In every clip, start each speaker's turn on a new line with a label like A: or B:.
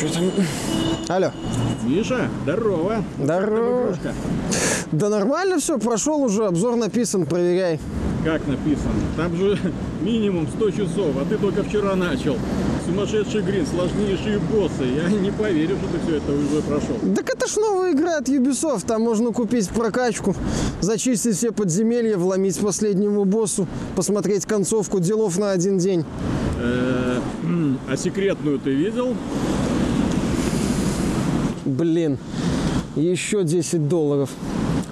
A: что там? Алло.
B: Миша, здорово.
A: Здорово. Да нормально все, прошел уже, обзор написан, проверяй.
B: Как написано? Там же минимум 100 часов, а ты только вчера начал. Сумасшедший грин, сложнейшие боссы. Я не поверю, что ты все это уже прошел.
A: Так это ж новая игра от Ubisoft. Там можно купить прокачку, зачистить все подземелья, вломить последнему боссу, посмотреть концовку делов на один день.
B: Э, а секретную ты видел?
A: Блин, еще 10 долларов.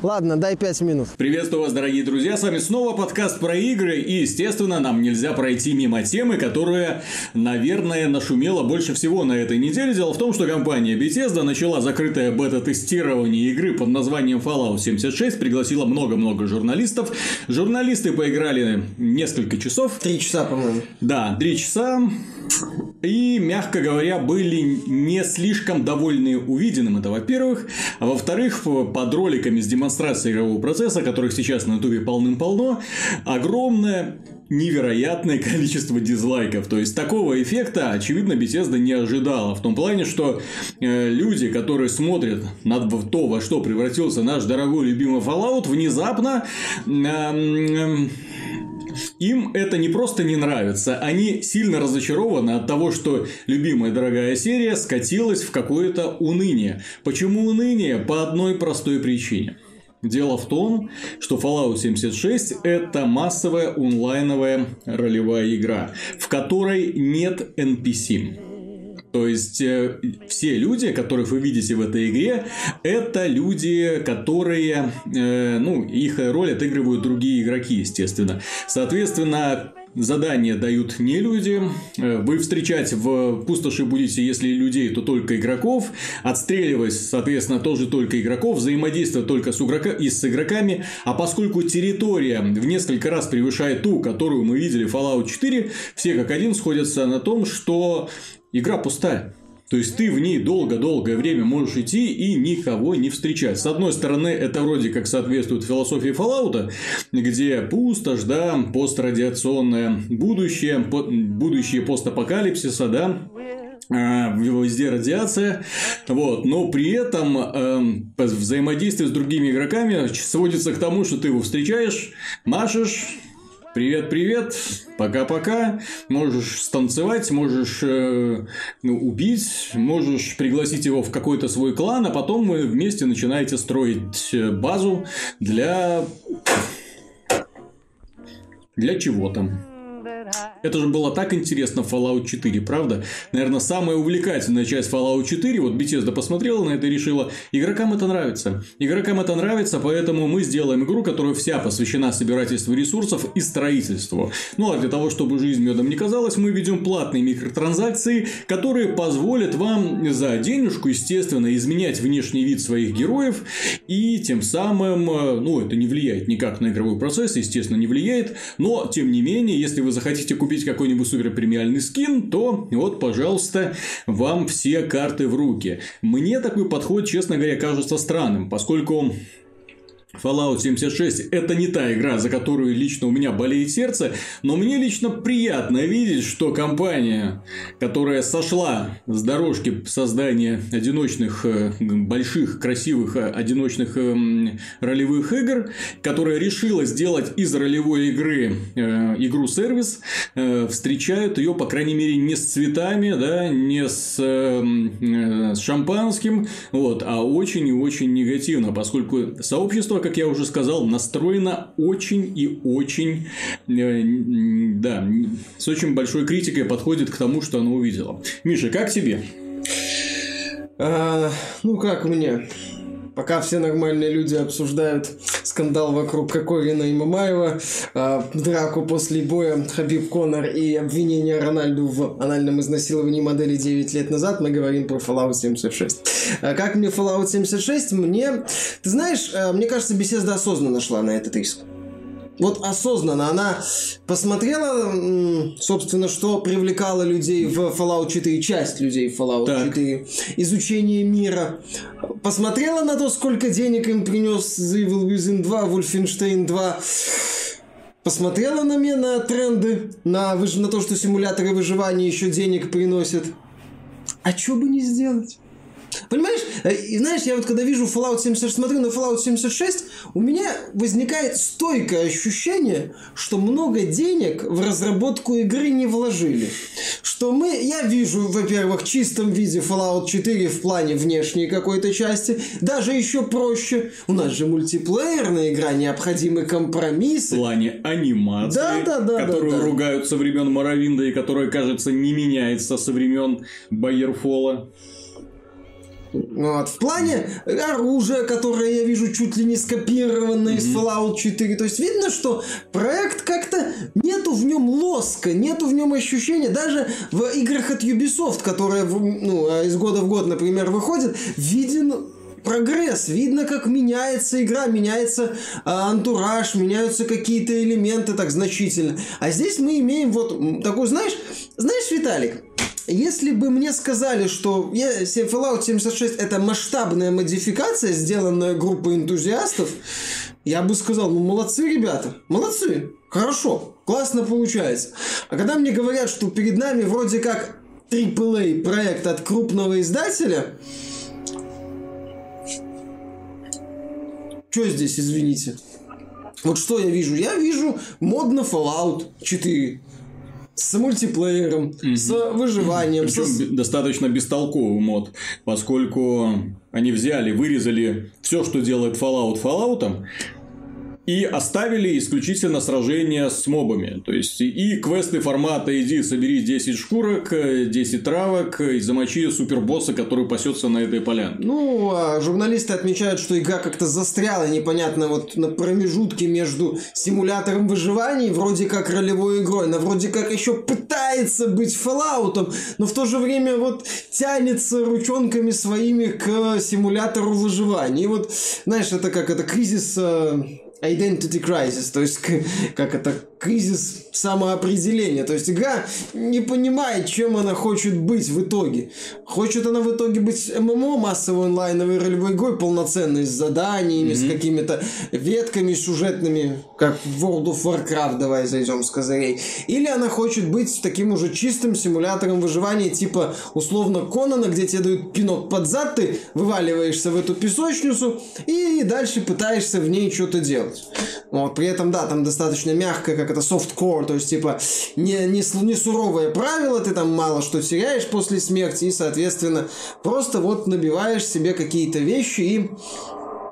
A: Ладно, дай 5 минут.
C: Приветствую вас, дорогие друзья. С вами снова подкаст про игры. И, естественно, нам нельзя пройти мимо темы, которая, наверное, нашумела больше всего на этой неделе. Дело в том, что компания Bethesda начала закрытое бета-тестирование игры под названием Fallout 76. Пригласила много-много журналистов. Журналисты поиграли несколько часов.
A: Три часа, по-моему.
C: Да, три часа. И, мягко говоря, были не слишком довольны увиденным, это во-первых. А во-вторых, под роликами с демонстрацией игрового процесса, которых сейчас на ютубе полным-полно, огромное невероятное количество дизлайков. То есть, такого эффекта, очевидно, Bethesda не ожидала. В том плане, что э, люди, которые смотрят на то, во что превратился наш дорогой любимый Fallout, внезапно... Э, э, им это не просто не нравится, они сильно разочарованы от того, что любимая дорогая серия скатилась в какое-то уныние. Почему уныние? По одной простой причине. Дело в том, что Fallout 76 это массовая онлайновая ролевая игра, в которой нет NPC. То есть э, все люди, которых вы видите в этой игре, это люди, которые, э, ну, их роль отыгрывают другие игроки, естественно. Соответственно, задания дают не люди. Э, вы встречать в пустоши будете, если людей, то только игроков. Отстреливать, соответственно, тоже только игроков. Взаимодействовать только с, игрока... и с игроками. А поскольку территория в несколько раз превышает ту, которую мы видели в Fallout 4, все как один сходятся на том, что игра пустая. То есть ты в ней долго-долгое время можешь идти и никого не встречать. С одной стороны, это вроде как соответствует философии Fallout, где пустошь, да, пострадиационное будущее, будущее постапокалипсиса, да, а, везде радиация, вот, но при этом э, взаимодействие с другими игроками сводится к тому, что ты его встречаешь, машешь, Привет, привет, пока-пока. Можешь станцевать, можешь э, ну, убить, можешь пригласить его в какой-то свой клан, а потом вы вместе начинаете строить э, базу для для чего там. Это же было так интересно в Fallout 4, правда? Наверное, самая увлекательная часть Fallout 4, вот Bethesda посмотрела на это и решила, игрокам это нравится. Игрокам это нравится, поэтому мы сделаем игру, которая вся посвящена собирательству ресурсов и строительству. Ну, а для того, чтобы жизнь медом не казалась, мы ведем платные микротранзакции, которые позволят вам за денежку, естественно, изменять внешний вид своих героев, и тем самым, э, ну, это не влияет никак на игровой процесс, естественно, не влияет, но, тем не менее, если вы захотите купить купить какой-нибудь супер премиальный скин, то вот, пожалуйста, вам все карты в руки. Мне такой подход, честно говоря, кажется странным, поскольку Fallout 76 это не та игра, за которую лично у меня болеет сердце, но мне лично приятно видеть, что компания, которая сошла с дорожки создания одиночных, э, больших, красивых э, одиночных эм, ролевых игр, которая решила сделать из ролевой игры э, игру-сервис, встречают ее, по крайней мере, не с цветами, да, не с, с шампанским, вот, а очень и очень негативно, поскольку сообщество как я уже сказал, настроена очень и очень, э, да, с очень большой критикой подходит к тому, что она увидела. Миша, как тебе?
A: А, ну, как мне? Пока все нормальные люди обсуждают скандал вокруг Кокорина и Мамаева, э, драку после боя Хабиб Конор и обвинение Рональду в анальном изнасиловании модели 9 лет назад, мы говорим про Fallout 76. А как мне Fallout 76? Мне, ты знаешь, э, мне кажется, беседа осознанно шла на этот риск вот осознанно она посмотрела, собственно, что привлекало людей в Fallout 4, часть людей в Fallout так. 4, изучение мира, посмотрела на то, сколько денег им принес The Evil Within 2, Wolfenstein 2, посмотрела на меня на тренды, на, на то, что симуляторы выживания еще денег приносят. А что бы не сделать? Понимаешь, э, и знаешь, я вот когда вижу Fallout 76, смотрю на Fallout 76, у меня возникает стойкое ощущение, что много денег в разработку игры не вложили. Что мы, я вижу, во-первых, в чистом виде Fallout 4 в плане внешней какой-то части, даже еще проще. У нас же мультиплеерная игра, необходимы компромиссы.
C: В плане анимации,
A: Да, да, да,
C: которую
A: да, да.
C: ругают со времен Моровинда и которая, кажется, не меняется со времен Байерфола.
A: Вот. В плане оружия, которое я вижу чуть ли не скопированное из Fallout 4. То есть видно, что проект как-то нету в нем лоска, нету в нем ощущения. Даже в играх от Ubisoft, которые ну, а из года в год, например, выходят, виден прогресс, видно, как меняется игра, меняется а, антураж, меняются какие-то элементы так значительно. А здесь мы имеем вот такой, знаешь, знаешь, Виталик, если бы мне сказали, что я- Fallout 76 это масштабная модификация, сделанная группой энтузиастов, я бы сказал, ну молодцы, ребята, молодцы, хорошо, классно получается. А когда мне говорят, что перед нами вроде как AAA проект от крупного издателя, что здесь, извините? Вот что я вижу? Я вижу мод на Fallout 4 с мультиплеером, с выживанием, со-
C: Причем достаточно бестолковый мод, поскольку они взяли, вырезали все, что делает Fallout Fallout, и оставили исключительно сражения с мобами. То есть, и квесты формата «иди, собери 10 шкурок, э, 10 травок и замочи супербосса, который пасется на этой поляне».
A: Ну, а журналисты отмечают, что игра как-то застряла непонятно вот на промежутке между симулятором выживания вроде как ролевой игрой. Она вроде как еще пытается быть Fallout, но в то же время вот тянется ручонками своими к симулятору выживания. И вот, знаешь, это как это кризис э, Identity Crisis, то есть как это кризис самоопределения. То есть игра не понимает, чем она хочет быть в итоге. Хочет она в итоге быть ММО, массовой онлайновой ролевой игрой, полноценной, с заданиями, с какими-то ветками сюжетными, как в World of Warcraft, давай зайдем с козырей. Или она хочет быть таким уже чистым симулятором выживания, типа условно Конана, где тебе дают пинок под зад, ты вываливаешься в эту песочницу и дальше пытаешься в ней что-то делать. Вот, при этом, да, там достаточно мягко, как это softcore, то есть, типа, не, не, не суровое правило, ты там мало что теряешь после смерти, и, соответственно, просто вот набиваешь себе какие-то вещи и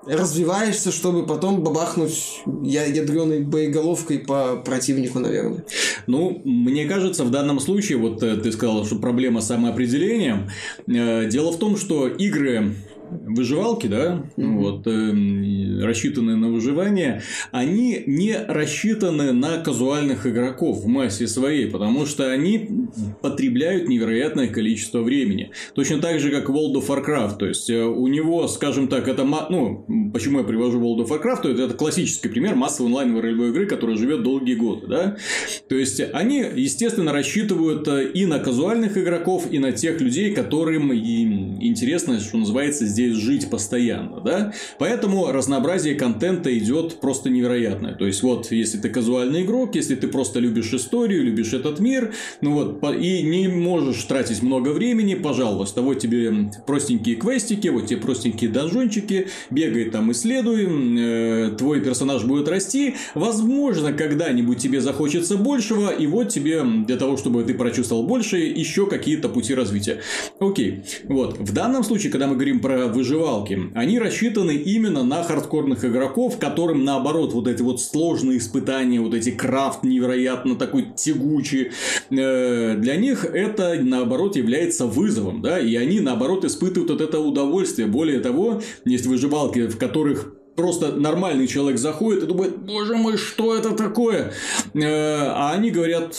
A: развиваешься, чтобы потом бабахнуть ядреной боеголовкой по противнику, наверное.
C: Ну, мне кажется, в данном случае, вот э, ты сказал, что проблема с самоопределением. Э, Дело в том, что игры выживалки, да, вот, эм, рассчитанные на выживание, они не рассчитаны на казуальных игроков в массе своей, потому что они потребляют невероятное количество времени. Точно так же, как World of Warcraft. То есть, э, у него, скажем так, это... Ну, почему я привожу World of Warcraft? то Это, это классический пример массовой онлайновой ролевой игры, которая живет долгие годы, да? То есть, они, естественно, рассчитывают э, и на казуальных игроков, и на тех людей, которым им интересно, что называется, здесь жить постоянно, да? Поэтому разнообразие контента идет просто невероятное. То есть, вот, если ты казуальный игрок, если ты просто любишь историю, любишь этот мир, ну вот, и не можешь тратить много времени, пожалуйста, вот тебе простенькие квестики, вот тебе простенькие донжончики, бегай там, исследуй, э, твой персонаж будет расти, возможно, когда-нибудь тебе захочется большего, и вот тебе для того, чтобы ты прочувствовал больше, еще какие-то пути развития. Окей, вот, в данном случае, когда мы говорим про выживалки, они рассчитаны именно на хардкорных игроков, которым, наоборот, вот эти вот сложные испытания, вот эти крафт невероятно такой тягучий, э, для них это, наоборот, является вызовом, да, и они, наоборот, испытывают от этого удовольствие. Более того, есть выживалки, в которых просто нормальный человек заходит и думает, боже мой, что это такое? Э, А они говорят,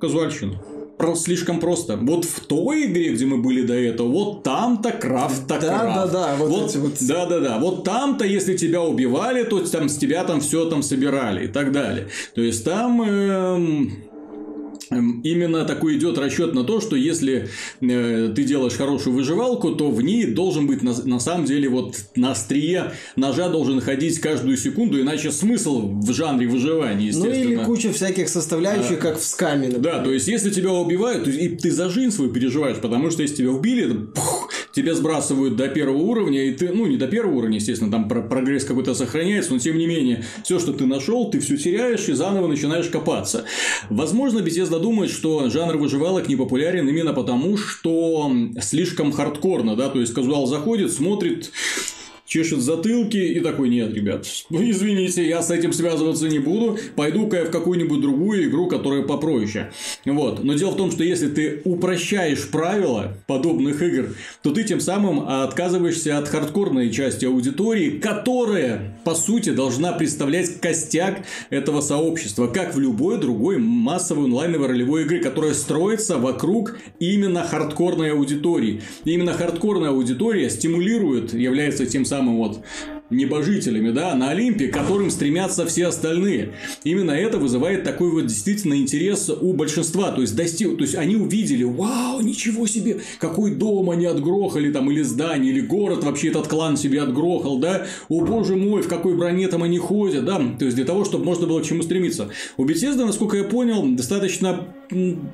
C: казуальщина. Про- слишком просто. Вот в той игре, где мы были до этого, вот там-то крафт-то
A: Да,
C: крафт.
A: да, да, вот эти вот-
C: Да, да, да. Вот там-то, если тебя убивали, то там с тебя там все там собирали и так далее. То есть там Эм, именно такой идет расчет на то, что если э, ты делаешь хорошую выживалку, то в ней должен быть на, на самом деле вот на острие ножа должен ходить каждую секунду, иначе смысл в жанре выживания, естественно.
A: Ну или куча всяких составляющих, а, как в скаме.
C: Например. Да, то есть если тебя убивают, и ты за жизнь свою переживаешь, потому что если тебя убили, пух, тебя сбрасывают до первого уровня, и ты, ну не до первого уровня, естественно, там прогресс какой-то сохраняется, но тем не менее все, что ты нашел, ты все теряешь и заново начинаешь копаться. Возможно, Bethesda думает, что жанр выживалок не популярен именно потому, что слишком хардкорно, да, то есть казуал заходит, смотрит, чешет затылки и такой, нет, ребят, ну извините, я с этим связываться не буду, пойду-ка я в какую-нибудь другую игру, которая попроще. Вот. Но дело в том, что если ты упрощаешь правила подобных игр, то ты тем самым отказываешься от хардкорной части аудитории, которая, по сути, должна представлять костяк этого сообщества, как в любой другой массовой онлайновой ролевой игры, которая строится вокруг именно хардкорной аудитории. И именно хардкорная аудитория стимулирует, является тем самым самым вот небожителями, да, на Олимпе, к которым стремятся все остальные. Именно это вызывает такой вот действительно интерес у большинства. То есть, достиг, то есть они увидели, вау, ничего себе, какой дом они отгрохали там, или здание, или город вообще этот клан себе отгрохал, да, о боже мой, в какой броне там они ходят, да, то есть для того, чтобы можно было к чему стремиться. У Bethesda, насколько я понял, достаточно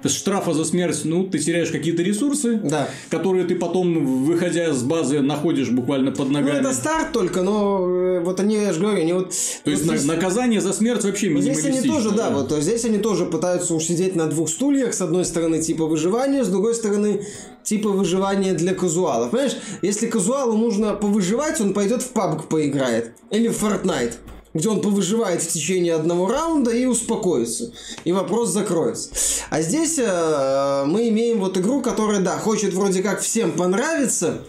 C: штрафа за смерть, ну, ты теряешь какие-то ресурсы,
A: да.
C: которые ты потом, выходя с базы, находишь буквально под ногами. Ну,
A: это старт только, но э, вот они, я же говорю, они вот...
C: То есть, здесь... наказание за смерть вообще
A: Здесь они тоже, да, да, вот здесь они тоже пытаются уж сидеть на двух стульях, с одной стороны, типа выживания, с другой стороны, типа выживания для казуалов. Понимаешь, если казуалу нужно повыживать, он пойдет в PUBG поиграет. Или в Fortnite где он повыживает в течение одного раунда и успокоится. И вопрос закроется. А здесь э, мы имеем вот игру, которая, да, хочет вроде как всем понравиться,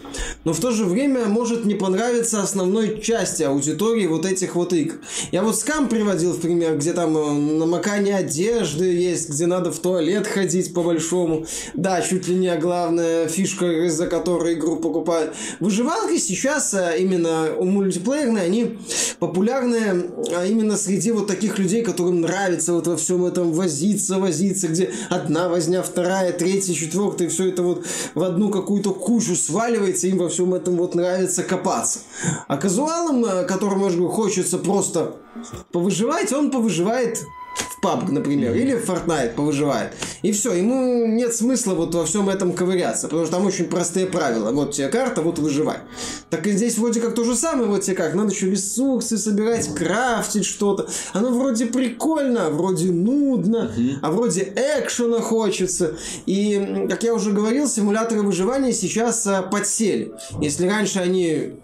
A: но в то же время может не понравиться основной части аудитории вот этих вот игр. Я вот скам приводил в пример, где там э, намокание одежды есть, где надо в туалет ходить по-большому. Да, чуть ли не главная фишка, из-за которой игру покупают. Выживалки сейчас э, именно у мультиплеерные, они популярны а именно среди вот таких людей, которым нравится вот во всем этом возиться, возиться, где одна возня, вторая, третья, четвертая, все это вот в одну какую-то кучу сваливается, им во всем этом вот нравится копаться. А казуалам, э, которым, может быть, хочется просто повыживать, он повыживает в PUBG, например, или в Fortnite повыживает. И все, ему нет смысла вот во всем этом ковыряться, потому что там очень простые правила. Вот тебе карта, вот выживай. Так и здесь вроде как то же самое, вот тебе как, надо еще ресурсы собирать, крафтить что-то. Оно вроде прикольно, вроде нудно, а вроде экшена хочется. И, как я уже говорил, симуляторы выживания сейчас а, подсели. Если раньше они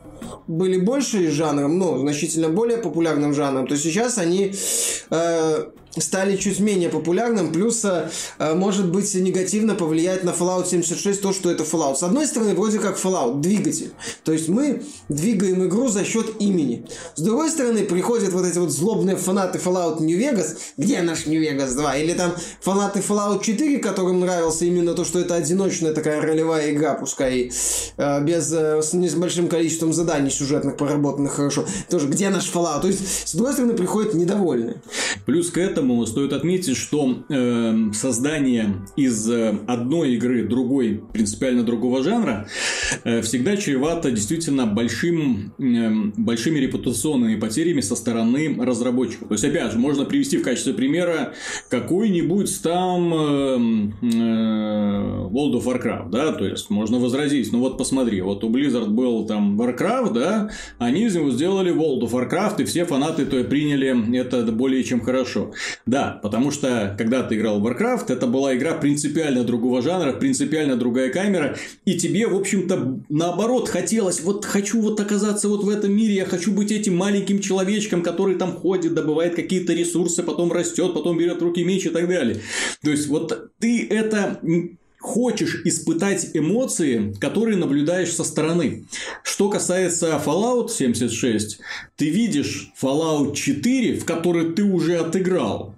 A: были больше жанром, ну, значительно более популярным жанром, то сейчас они э, стали чуть менее популярным, плюс э, может быть негативно повлиять на Fallout 76 то, что это Fallout. С одной стороны, вроде как Fallout, двигатель. То есть мы двигаем игру за счет имени. С другой стороны, приходят вот эти вот злобные фанаты Fallout New Vegas, где наш New Vegas 2, или там фанаты Fallout 4, которым нравился именно то, что это одиночная такая ролевая игра, пускай э, без, э, с небольшим количеством заданий сюжетных, проработанных хорошо. Тоже, где наш Fallout? То есть, с другой стороны, приходят недовольные.
C: Плюс к этому Поэтому стоит отметить, что э, создание из э, одной игры другой, принципиально другого жанра, э, всегда чревато действительно большим, э, большими репутационными потерями со стороны разработчиков. То есть, опять же, можно привести в качестве примера какой-нибудь там э, э, World of Warcraft, да, то есть, можно возразить, ну вот посмотри, вот у Blizzard был там Warcraft, да, они из него сделали World of Warcraft, и все фанаты то приняли это более чем хорошо. Да, потому что когда ты играл в Warcraft, это была игра принципиально другого жанра, принципиально другая камера, и тебе, в общем-то, наоборот хотелось, вот хочу вот оказаться вот в этом мире, я хочу быть этим маленьким человечком, который там ходит, добывает какие-то ресурсы, потом растет, потом берет руки меч и так далее. То есть, вот ты это хочешь испытать эмоции, которые наблюдаешь со стороны. Что касается Fallout 76, ты видишь Fallout 4, в который ты уже отыграл.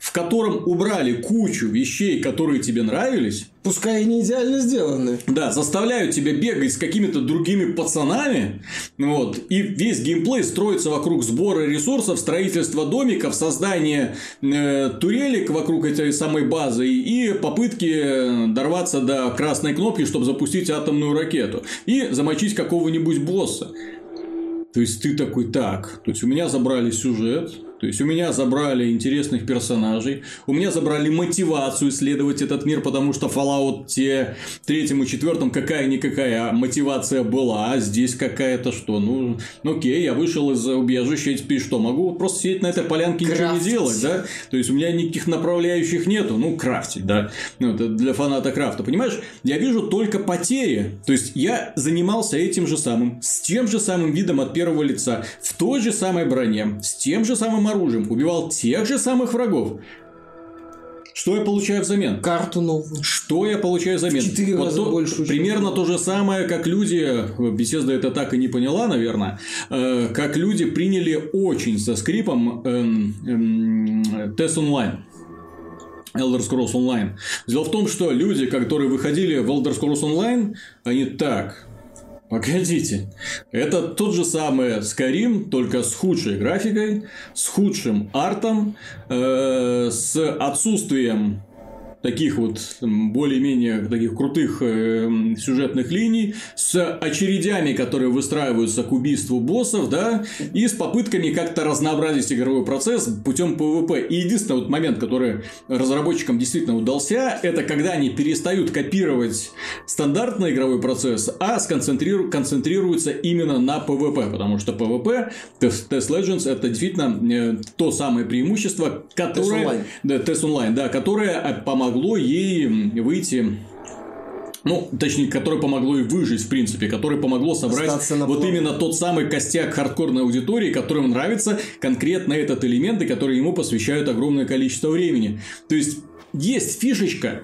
C: В котором убрали кучу вещей, которые тебе нравились,
A: Пускай и не идеально сделаны.
C: да, заставляют тебя бегать с какими-то другими пацанами, вот, и весь геймплей строится вокруг сбора ресурсов, строительства домиков, создания э, турелек вокруг этой самой базы и попытки дорваться до красной кнопки, чтобы запустить атомную ракету и замочить какого-нибудь босса. То есть ты такой, так, то есть у меня забрали сюжет, то есть у меня забрали интересных персонажей, у меня забрали мотивацию исследовать этот мир, потому что Fallout те третьем и четвертом какая-никакая мотивация была, а здесь какая-то что? Ну, ну окей, я вышел из убежища, теперь что, могу просто сидеть на этой полянке и ничего не делать, да? То есть у меня никаких направляющих нету, ну, крафтить, да? Ну, это для фаната крафта, понимаешь? Я вижу только потери, то есть я занимался этим же самым, с тем же самым видом от первого лица, в той же самой броне, с тем же самым оружием, убивал тех же самых врагов. Что я получаю взамен?
A: Карту новую.
C: Что я получаю взамен?
A: В четыре раза
C: то-
A: больше.
C: Примерно то же самое, как люди, Беседа это так и не поняла, наверное, э, как люди приняли очень со скрипом эм, эм, тест онлайн. Elder Scrolls Online. Дело в том, что люди, которые выходили в Elder Scrolls Online, они так, Погодите, это тот же самый Skyrim, только с худшей графикой, с худшим артом, э, с отсутствием таких вот более-менее таких крутых э, сюжетных линий, с очередями, которые выстраиваются к убийству боссов, да, и с попытками как-то разнообразить игровой процесс путем PvP. И единственный вот момент, который разработчикам действительно удался, это когда они перестают копировать стандартный игровой процесс, а сконцентриру- концентрируются именно на PvP, потому что PvP, Test Legends, это действительно э, то самое преимущество, которое...
A: Online.
C: Да, тест онлайн, да, которое э, помогло ей выйти ну, точнее, которое помогло ей выжить, в принципе, которое помогло собрать вот именно тот самый костяк хардкорной аудитории, которым нравится конкретно этот элемент, и который ему посвящают огромное количество времени. То есть, есть фишечка,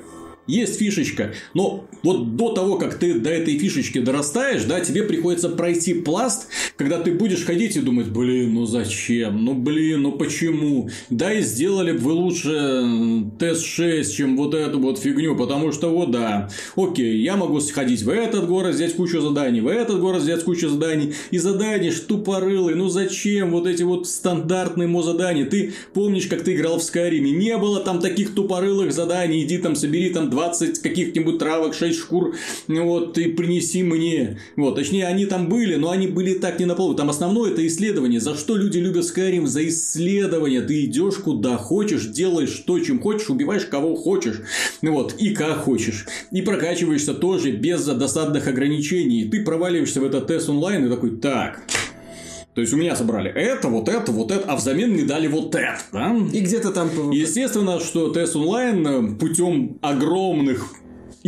C: есть фишечка, но вот до того, как ты до этой фишечки дорастаешь, да, тебе приходится пройти пласт, когда ты будешь ходить и думать, блин, ну зачем, ну блин, ну почему, да и сделали бы вы лучше м, тест 6, чем вот эту вот фигню, потому что вот да, окей, я могу сходить в этот город, взять кучу заданий, в этот город взять кучу заданий, и задания ж тупорылые, ну зачем вот эти вот стандартные мо задания, ты помнишь, как ты играл в Скайриме, не было там таких тупорылых заданий, иди там собери там 20 каких-нибудь травок, 6 шкур, вот, и принеси мне. Вот, точнее, они там были, но они были так не на полу. Там основное это исследование. За что люди любят Skyrim? За исследование. Ты идешь куда хочешь, делаешь то, чем хочешь, убиваешь кого хочешь. Вот, и как хочешь. И прокачиваешься тоже без досадных ограничений. Ты проваливаешься в этот тест онлайн и такой, так, то есть у меня собрали это, вот это, вот это, а взамен мне дали вот это. Да?
A: И где-то там.
C: Естественно, что тест онлайн путем огромных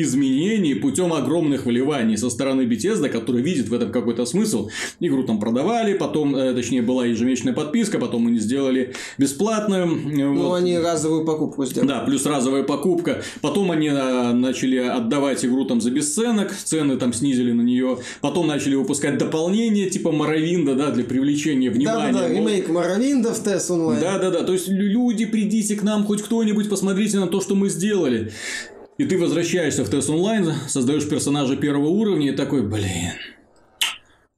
C: изменений, путем огромных вливаний со стороны Bethesda, который видит в этом какой-то смысл. Игру там продавали, потом, э, точнее, была ежемесячная подписка, потом они сделали бесплатную. э,
A: Ну,
C: вот.
A: они разовую покупку сделали.
C: Да, плюс разовая покупка. Потом они а, начали отдавать игру там за бесценок, цены там снизили на нее. Потом начали выпускать дополнения типа Моровинда, да, для привлечения внимания.
A: Да-да-да,
C: Мол,
A: ремейк Моровинда в тест онлайн.
C: да, да, да. То есть лю- люди, придите к нам, хоть кто-нибудь, посмотрите на то, что мы сделали. И ты возвращаешься в тест онлайн, создаешь персонажа первого уровня и такой, блин.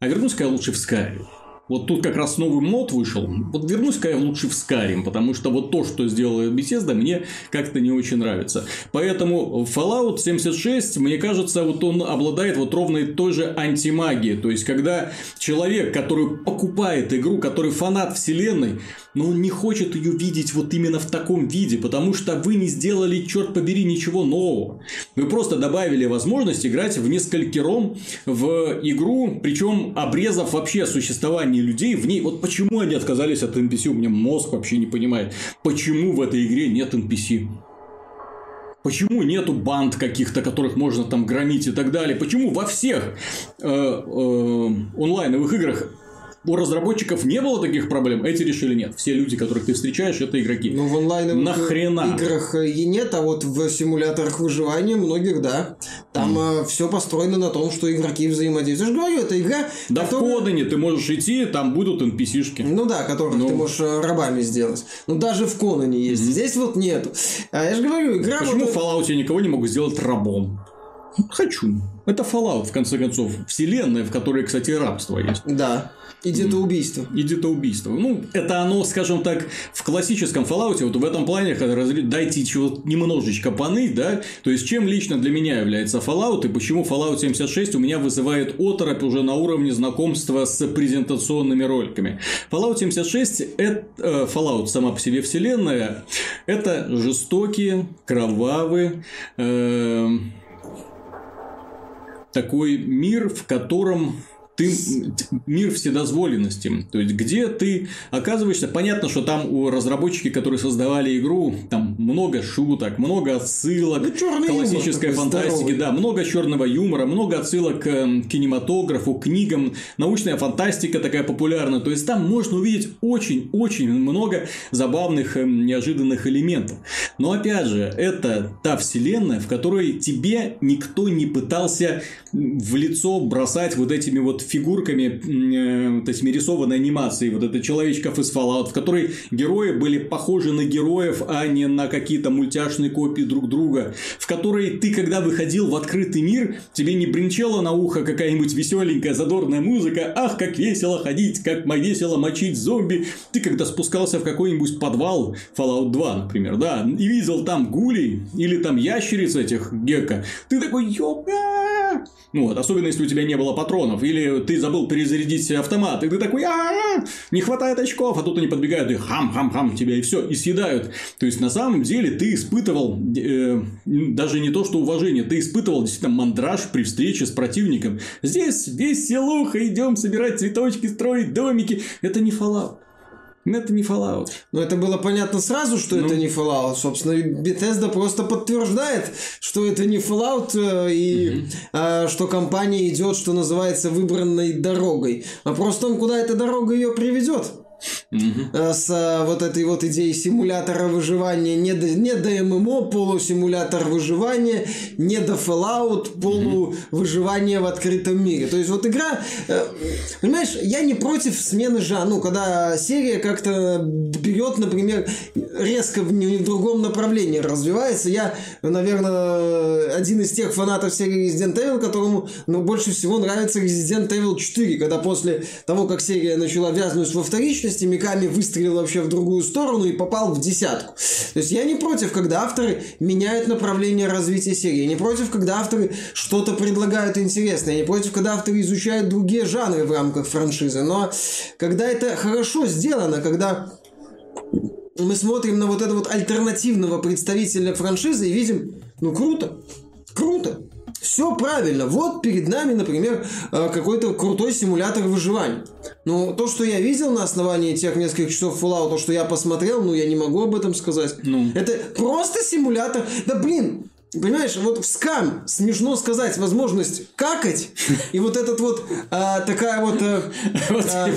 C: А вернусь-ка я лучше в Skyrim. Вот тут как раз новый мод вышел. Вот вернусь-ка я лучше в Skyrim, потому что вот то, что сделала Bethesda, мне как-то не очень нравится. Поэтому Fallout 76, мне кажется, вот он обладает вот ровно той же антимагией. То есть, когда человек, который покупает игру, который фанат вселенной, но он не хочет ее видеть вот именно в таком виде, потому что вы не сделали, черт побери, ничего нового. Вы просто добавили возможность играть в несколькером в игру, причем обрезав вообще существование людей в ней. Вот почему они отказались от NPC, у меня мозг вообще не понимает. Почему в этой игре нет NPC? Почему нету банд каких-то, которых можно там громить и так далее? Почему во всех э, э, онлайновых играх у разработчиков не было таких проблем, эти решили нет. Все люди, которых ты встречаешь, это игроки.
A: Ну, в онлайновых
C: Нахрена?
A: играх э, и нет, а вот в симуляторах выживания многих, да. Там все построено на том, что игроки взаимодействуют. Я же говорю, это игра,
C: Да в
A: которая-
C: Кодане ты можешь идти, там будут NPC-шки.
A: Ну да, которых
C: Ну.
A: ты можешь э, рабами сделать. Ну даже в Конане есть. Здесь вот нету. А я же говорю, игра...
C: Почему
A: вот-
C: в Fallout я никого не могу сделать рабом? Хочу. Это Fallout, в конце концов. Вселенная, в которой, кстати, рабство есть.
A: Да. И где-то убийство.
C: И где-то убийство. Ну, это оно, скажем так, в классическом Fallout, вот в этом плане, разли- дайте чего немножечко поныть, да, то есть, чем лично для меня является Fallout, и почему Fallout 76 у меня вызывает оторопь уже на уровне знакомства с презентационными роликами. Fallout 76 это э, Fallout сама по себе вселенная, это жестокие, кровавые, э, такой мир, в котором ты мир вседозволенности. То есть, где ты оказываешься... Понятно, что там у разработчики, которые создавали игру, там много шуток, много отсылок
A: Ну,
C: к
A: юмор
C: классической
A: такой
C: фантастике.
A: здоровый.
C: Да, много черного юмора, много отсылок к эм, кинематографу, книгам. Научная фантастика такая популярна. То есть, там можно увидеть очень-очень много забавных, эм, неожиданных элементов. Но, опять же, это та вселенная, в которой тебе никто не пытался в лицо бросать вот этими вот фигурками, э, вот этими рисованной анимацией, вот это человечков из Fallout, в которой герои были похожи на героев, а не на какие-то мультяшные копии друг друга, в которой ты, когда выходил в открытый мир, тебе не бринчала на ухо какая-нибудь веселенькая задорная музыка, ах, как весело ходить, как весело мочить зомби. Ты когда спускался в какой-нибудь подвал, Fallout 2, например, да, и видел там гулей или там ящериц этих гека, ты такой, Ну вот, особенно если у тебя не было патронов, или ты забыл перезарядить автомат, и ты такой, «А-а-а, не хватает очков, а тут они подбегают и хам-хам-хам тебя и все, и съедают. То есть, на самом деле, ты испытывал э, даже не то, что уважение, ты испытывал действительно мандраж при встрече с противником. Здесь веселуха, идем собирать цветочки, строить домики. Это не Fallout. Это не Fallout.
A: Но это было понятно сразу, что
C: Ну.
A: это не Fallout. Собственно, Bethesda просто подтверждает, что это не Fallout, э, и э, что компания идет, что называется, выбранной дорогой. Вопрос в том, куда эта дорога ее приведет. Э, С э, вот этой вот идеей симулятора выживания не до, не до ММО, полусимулятор выживания, не до Fallout, полувыживание в открытом мире. То есть вот игра, э, понимаешь, я не против смены жанра, ну, когда серия как-то берет, например, резко в, в другом направлении развивается. Я, наверное, один из тех фанатов серии Resident Evil, которому ну, больше всего нравится Resident Evil 4, когда после того, как серия начала вязнуть во вторичности, Миками выстрелил вообще в другую сторону и попал в десятку. То есть я не против, когда авторы меняют направление развития серии. Я не против, когда авторы что-то предлагают интересное. Я не против, когда авторы изучают другие жанры в рамках франшизы. Но когда это хорошо сделано, когда мы смотрим на вот этого вот альтернативного представителя франшизы и видим, ну круто, круто. Все правильно. Вот перед нами, например, э, какой-то крутой симулятор выживания. Ну, то, что я видел на основании тех нескольких часов Fallout, то, что я посмотрел, ну, я не могу об этом сказать.
C: Ну.
A: Это просто симулятор. Да блин, Понимаешь, вот в скам смешно сказать возможность какать, и вот этот вот а, такая вот а,
C: Вот
A: а,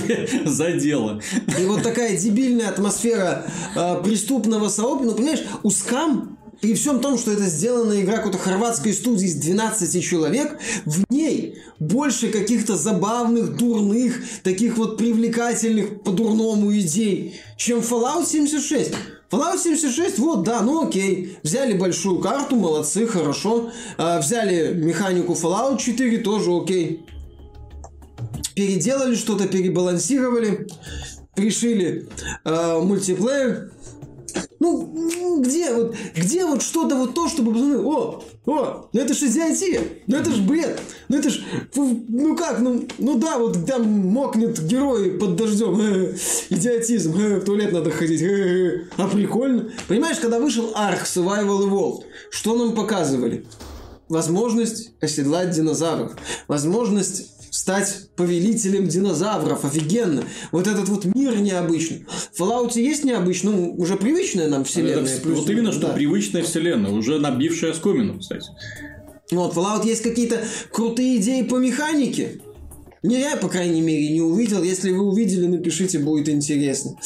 C: задело.
A: и вот такая дебильная атмосфера э, преступного сообщества. Ну, понимаешь, у скам при всем том, что это сделана игра какой-то хорватской студии из 12 человек, в ней больше каких-то забавных, дурных, таких вот привлекательных по-дурному идей, чем Fallout 76. Fallout 76, вот, да, ну окей. Взяли большую карту, молодцы, хорошо. А, взяли механику Fallout 4, тоже окей переделали что-то, перебалансировали, пришили э, мультиплеер. Ну, м, где вот, где вот что-то вот то, чтобы, пацаны, о, о, ну это ж идиотия, ну это ж бред, ну это ж, фу, ну как, ну, ну да, вот там мокнет герой под дождем, э, идиотизм, э, в туалет надо ходить, э, а прикольно. Понимаешь, когда вышел Ark Survival Evolved, что нам показывали? Возможность оседлать динозавров, возможность стать повелителем динозавров. Офигенно. Вот этот вот мир необычный. В Fallout есть необычный, ну, уже привычная нам вселенная.
C: Это
A: плюс-
C: вот именно, что
A: да.
C: привычная вселенная, уже набившая скомину, кстати.
A: Вот, в Fallout есть какие-то крутые идеи по механике. Не, я, по крайней мере, не увидел. Если вы увидели, напишите, будет интересно.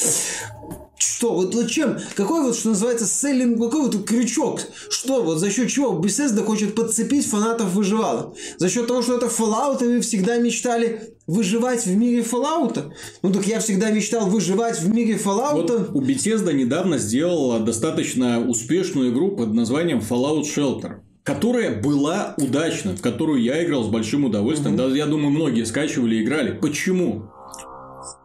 A: Что, вот, вот чем, какой вот, что называется, селлинг, какой вот крючок, что, вот за счет чего Bethesda хочет подцепить фанатов выживалок? За счет того, что это Fallout, и вы всегда мечтали выживать в мире Fallout? Ну так я всегда мечтал выживать в мире Fallout.
C: Вот у Bethesda недавно сделала достаточно успешную игру под названием Fallout Shelter которая была удачна, в которую я играл с большим удовольствием. Угу. Даже, я думаю, многие скачивали и играли. Почему?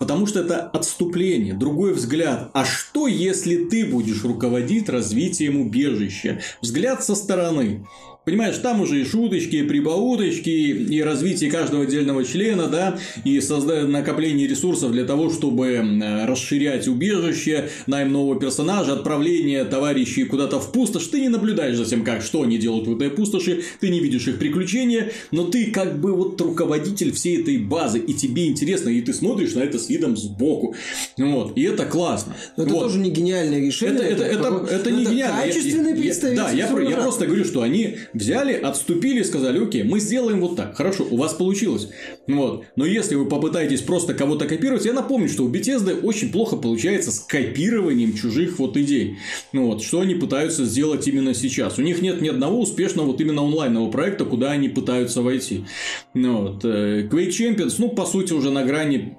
C: Потому что это отступление, другой взгляд. А что, если ты будешь руководить развитием убежища? Взгляд со стороны. Понимаешь, там уже и шуточки, и прибауточки, и развитие каждого отдельного члена, да, и создание накопление ресурсов для того, чтобы расширять убежище, найм нового персонажа, отправление товарищей куда-то в пустошь. Ты не наблюдаешь за тем, как, что они делают в этой пустоши, ты не видишь их приключения, но ты как бы вот руководитель всей этой базы, и тебе интересно, и ты смотришь на это с видом сбоку. Вот, и это классно.
A: Но это
C: вот.
A: тоже не гениальное решение.
C: Это, это, это, это, это не гениально.
A: Качественный представитель.
C: Да, я, я просто говорю, что они взяли, отступили сказали, окей, мы сделаем вот так. Хорошо, у вас получилось. Вот. Но если вы попытаетесь просто кого-то копировать, я напомню, что у Bethesda очень плохо получается с копированием чужих вот идей. Ну вот, что они пытаются сделать именно сейчас. У них нет ни одного успешного вот именно онлайнового проекта, куда они пытаются войти. Ну вот. Э, Quake Champions, ну, по сути, уже на грани,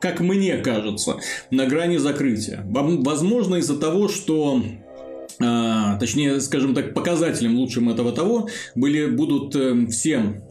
C: как мне кажется, на грани закрытия. Возможно, из-за того, что точнее, скажем так, показателем лучшим этого того были, будут э, все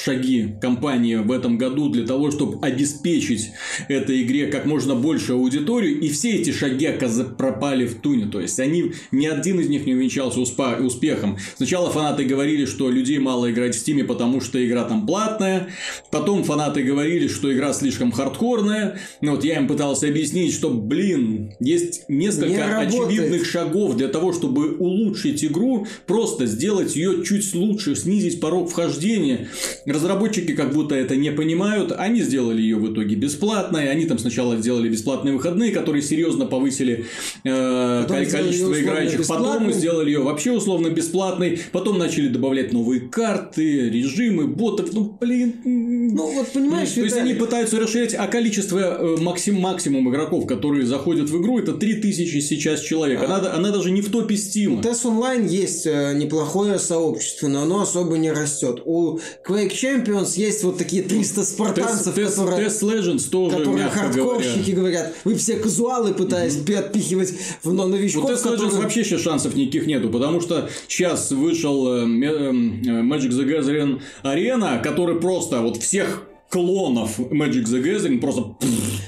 C: шаги компании в этом году для того, чтобы обеспечить этой игре как можно больше аудиторию, и все эти шаги оказывается пропали в туне, то есть они, ни один из них не увенчался успехом. Сначала фанаты говорили, что людей мало играть в Стиме, потому что игра там платная, потом фанаты говорили, что игра слишком хардкорная, ну, вот я им пытался объяснить, что, блин, есть несколько очевидных шагов для того, чтобы улучшить игру, просто сделать ее чуть лучше, снизить порог вхождения, Разработчики как будто это не понимают, они сделали ее в итоге бесплатной, они там сначала сделали бесплатные выходные, которые серьезно повысили э, количество играющих, потом сделали ее вообще условно бесплатной, потом начали добавлять новые карты, режимы, ботов, ну блин.
A: Ну вот понимаешь,
C: То есть они пытаются расширять, а количество э, максим, максимум игроков, которые заходят в игру, это 3000 сейчас человек, а. она, она даже не в топе Steam.
A: У TES Online есть э, неплохое сообщество, но оно особо не растет. У Quake Champions есть вот такие 300 спартанцев,
C: Test,
A: которые...
C: Test Legends тоже,
A: Которые хардкорщики говоря. говорят. Вы все казуалы пытаясь mm-hmm. отпихивать в новичков.
C: У Test
A: которые...
C: Legends вообще сейчас шансов никаких нету, потому что сейчас вышел э, э, Magic the Gathering Arena, который просто вот всех клонов Magic the Gathering просто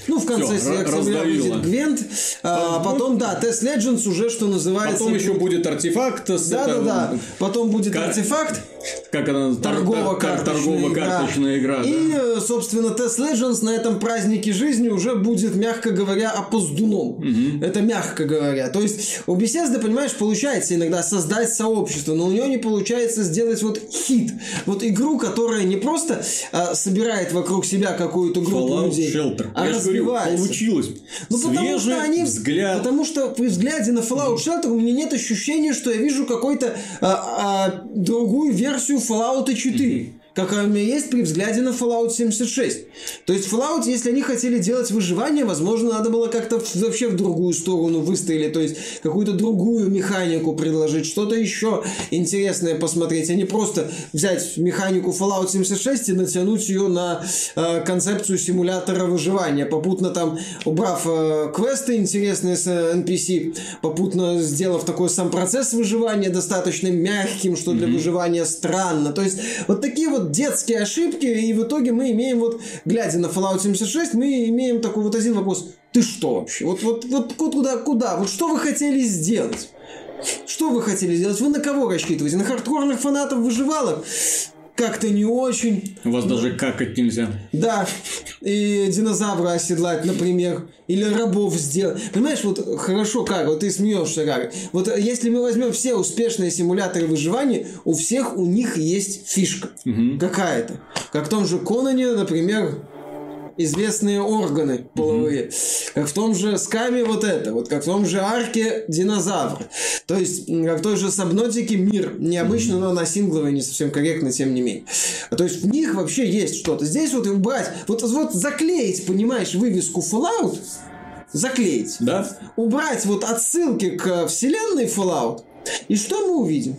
A: ну в конце
C: Всё,
A: октября будет Гвент а, потом да Test Legends уже что называется
C: потом еще будет артефакт да
A: да да потом будет Кар... артефакт
C: как она
A: торгово-карточная
C: торгово игра.
A: И, да. собственно, Test Legends на этом празднике жизни уже будет, мягко говоря, опоздуном. Угу. Это мягко говоря. То есть, у Bethesda, понимаешь, получается иногда создать сообщество, но у нее не получается сделать вот хит. Вот игру, которая не просто а, собирает вокруг себя какую-то группу
C: Fallout
A: людей,
C: Shelter.
A: а
C: Я
A: развивается.
C: Говорю, получилось.
A: Ну, потому что они...
C: взгляд.
A: Потому что при взгляде на Fallout Shelter у меня нет ощущения, что я вижу какой-то а, а, другую версию версию Fallout 4 какая у меня есть при взгляде на Fallout 76. То есть Fallout, если они хотели делать выживание, возможно, надо было как-то вообще в другую сторону выстрелить, то есть какую-то другую механику предложить, что-то еще интересное посмотреть, а не просто взять механику Fallout 76 и натянуть ее на э, концепцию симулятора выживания, попутно там убрав э, квесты интересные с э, NPC, попутно сделав такой сам процесс выживания достаточно мягким, что для mm-hmm. выживания странно. То есть вот такие вот детские ошибки, и в итоге мы имеем вот, глядя на Fallout 76, мы имеем такой вот один вопрос. Ты что вообще? Вот, вот, вот куда, куда? Вот что вы хотели сделать? Что вы хотели сделать? Вы на кого рассчитываете? На хардкорных фанатов выживалок? Как-то не очень.
C: У вас даже какать нельзя.
A: Да. И динозавра оседлать, например. Или рабов сделать. Понимаешь, вот хорошо как, вот ты смеешься как. Вот если мы возьмем все успешные симуляторы выживания, у всех у них есть фишка. Угу. Какая-то. Как в том же Конане, например, известные органы половые. Как в том же Скаме вот это, вот как в том же Арке динозавр. То есть, как в той же Сабнотике мир. Необычно, но на сингловой не совсем корректно, тем не менее. То есть, в них вообще есть что-то. Здесь вот убрать, вот, вот заклеить, понимаешь, вывеску Fallout, заклеить.
C: Да?
A: Убрать вот отсылки к вселенной Fallout. И что мы увидим?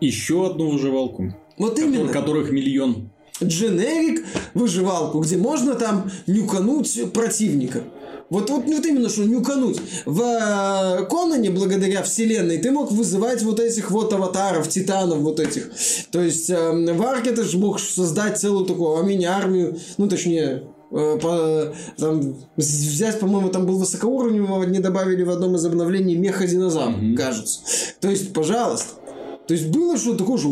C: Еще одну выживалку.
A: Вот именно.
C: Которых миллион.
A: Дженерик выживалку, где можно там нюкануть противника. Вот, вот, вот именно что нюкануть. В э, Конане, благодаря вселенной, ты мог вызывать вот этих вот аватаров, титанов вот этих. То есть э, в Арке ты же мог создать целую такую мини-армию, ну точнее, э, по, там, взять, по-моему, там был высокоуровневый, не добавили в одном из обновлений меха-динозавр, mm-hmm. кажется. То есть, пожалуйста. То есть было что-то такое же,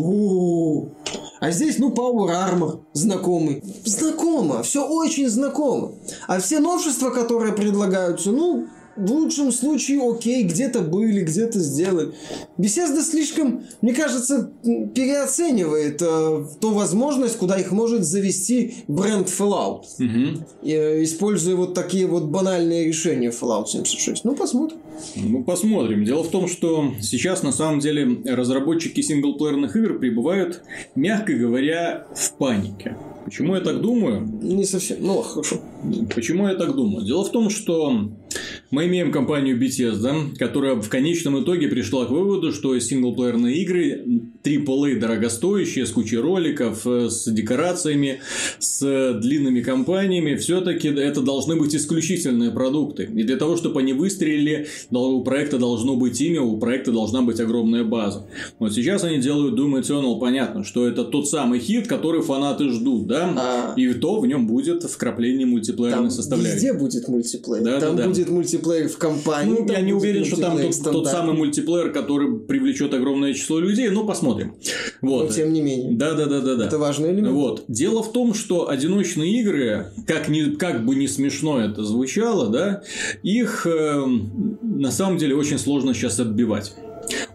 A: а здесь, ну, Power Armor знакомый. Знакомо, все очень знакомо. А все новшества, которые предлагаются, ну, в лучшем случае, окей, где-то были, где-то сделали. Беседа слишком, мне кажется, переоценивает э, ту возможность, куда их может завести бренд Fallout. Угу. Э, используя вот такие вот банальные решения Fallout 76. Ну, посмотрим.
C: Ну, посмотрим. Дело в том, что сейчас, на самом деле, разработчики синглплеерных игр пребывают, мягко говоря, в панике. Почему я так думаю?
A: Не совсем. Ну, хорошо.
C: Почему я так думаю? Дело в том, что мы имеем компанию Bethesda, которая в конечном итоге пришла к выводу, что синглплеерные игры AAA дорогостоящие, с кучей роликов, э, с декорациями, с длинными кампаниями, все-таки это должны быть исключительные продукты. И для того, чтобы они выстрелили, у проекта должно быть имя, у проекта должна быть огромная база. Вот сейчас они делают Doom Eternal, понятно, что это тот самый хит, который фанаты ждут, да? А... И то в нем будет вкрапление мультиплеерной составляющей.
A: Везде будет мультиплеер. Да, там да, да. будет мультиплеер в компании. Ну,
C: я не уверен, что там тот, тот самый мультиплеер, который привлечет огромное число людей, но посмотрим.
A: Вот. Но тем не менее.
C: Да, да, да, да, да.
A: Это важный элемент.
C: Вот. Дело в том, что одиночные игры, как, не, как бы не смешно это звучало, да, их э, на самом деле очень сложно сейчас отбивать.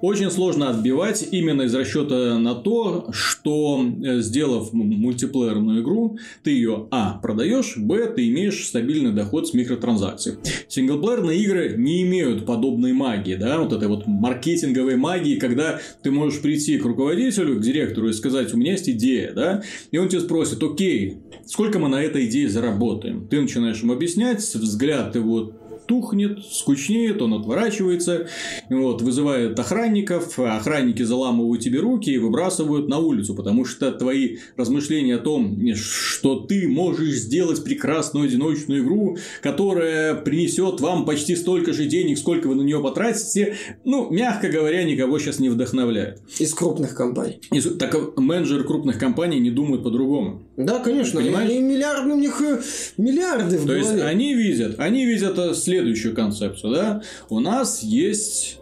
C: Очень сложно отбивать именно из расчета на то, что э, сделав мультиплеерную игру, ты ее А продаешь, Б ты имеешь стабильный доход с микротранзакций. Синглплеерные игры не имеют подобной магии, да, вот этой вот маркетинговой магии, когда ты можешь прийти к руководителю, к директору и сказать, у меня есть идея, да, и он тебя спросит, окей, сколько мы на этой идее заработаем? Ты начинаешь ему объяснять, взгляд его тухнет, скучнеет, он отворачивается, вот, вызывает охранников, охранники заламывают тебе руки и выбрасывают на улицу, потому что твои размышления о том, что ты можешь сделать прекрасную одиночную игру, которая принесет вам почти столько же денег, сколько вы на нее потратите, ну, мягко говоря, никого сейчас не вдохновляет.
A: Из крупных компаний.
C: Из, так менеджеры крупных компаний не думают по-другому.
A: Да, конечно. Понимаешь? И, и миллиарды у них э, миллиарды в
C: То голове. есть они видят, они видят э, следующую концепцию, да? У нас есть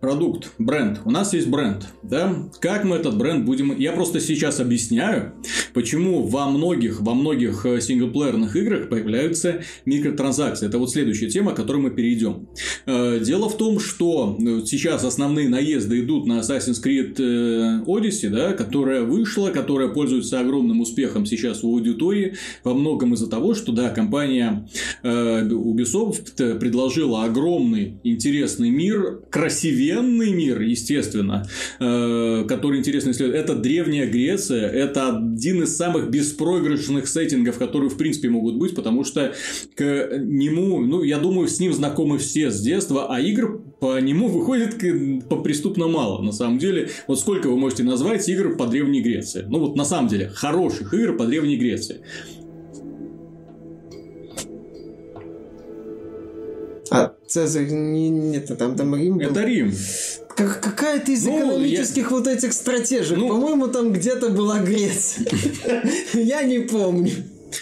C: продукт, бренд. У нас есть бренд, да? Как мы этот бренд будем... Я просто сейчас объясняю, почему во многих, во многих э, синглплеерных играх появляются микротранзакции. Это вот следующая тема, к которой мы перейдем. Э, дело в том, что э, сейчас основные наезды идут на Assassin's Creed Odyssey, да, которая вышла, которая пользуется огромным успехом сейчас у аудитории, во многом из-за того, что, да, компания Ubisoft предложила огромный интересный мир, красивее современный мир, естественно, э, который интересно исследовать, это Древняя Греция, это один из самых беспроигрышных сеттингов, которые в принципе могут быть, потому что к нему, ну, я думаю, с ним знакомы все с детства, а игр по нему выходит по преступно мало, на самом деле. Вот сколько вы можете назвать игр по Древней Греции? Ну, вот на самом деле, хороших игр по Древней Греции.
A: Цезарь не, нет, там, там Рим
C: был. Это Рим.
A: Как, какая-то из ну, экономических я... вот этих стратежек. Ну... По-моему, там где-то была Греция. Я не помню.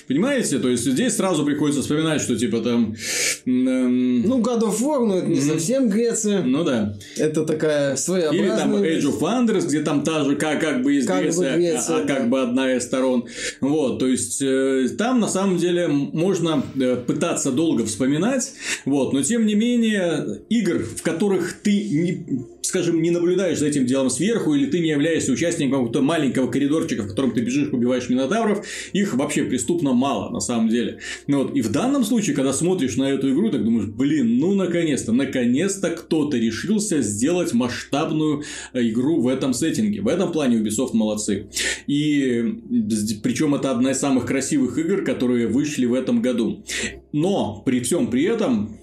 C: Понимаете? То есть здесь сразу приходится вспоминать, что типа там эм,
A: Ну, God of War, ну, это не совсем Греция.
C: ну да.
A: Это такая своеобразная...
C: Или там. Age of Wonders, где там та же как, как бы из
A: Как бы
C: Греция,
A: Греция,
C: а, а как
A: да.
C: бы одна из сторон. Вот, то есть э, там на самом деле можно э, пытаться долго вспоминать, вот, но тем не менее игр, в которых ты не скажем, не наблюдаешь за этим делом сверху, или ты не являешься участником какого-то маленького коридорчика, в котором ты бежишь, убиваешь минотавров, их вообще преступно мало, на самом деле. Ну вот, и в данном случае, когда смотришь на эту игру, так думаешь, блин, ну наконец-то, наконец-то кто-то решился сделать масштабную э, игру в этом сеттинге. В этом плане Ubisoft молодцы. И причем это одна из самых красивых игр, которые вышли в этом году. Но при всем при этом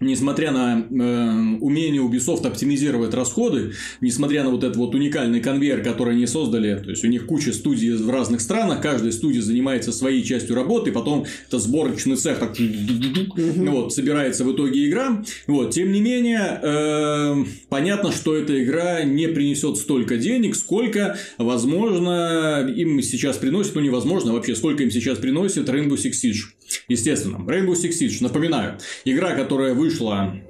C: Несмотря на э, умение Ubisoft оптимизировать расходы, несмотря на вот этот вот уникальный конвейер, который они создали, то есть у них куча студий в разных странах, каждая студия занимается своей частью работы, потом это сборочный цех так, вот, собирается в итоге игра. Вот, тем не менее, э, понятно, что эта игра не принесет столько денег, сколько, возможно, им сейчас приносит, ну невозможно вообще, сколько им сейчас приносит Rainbow Six Siege. Естественно, Rainbow Six Siege, напоминаю, игра, которая вышла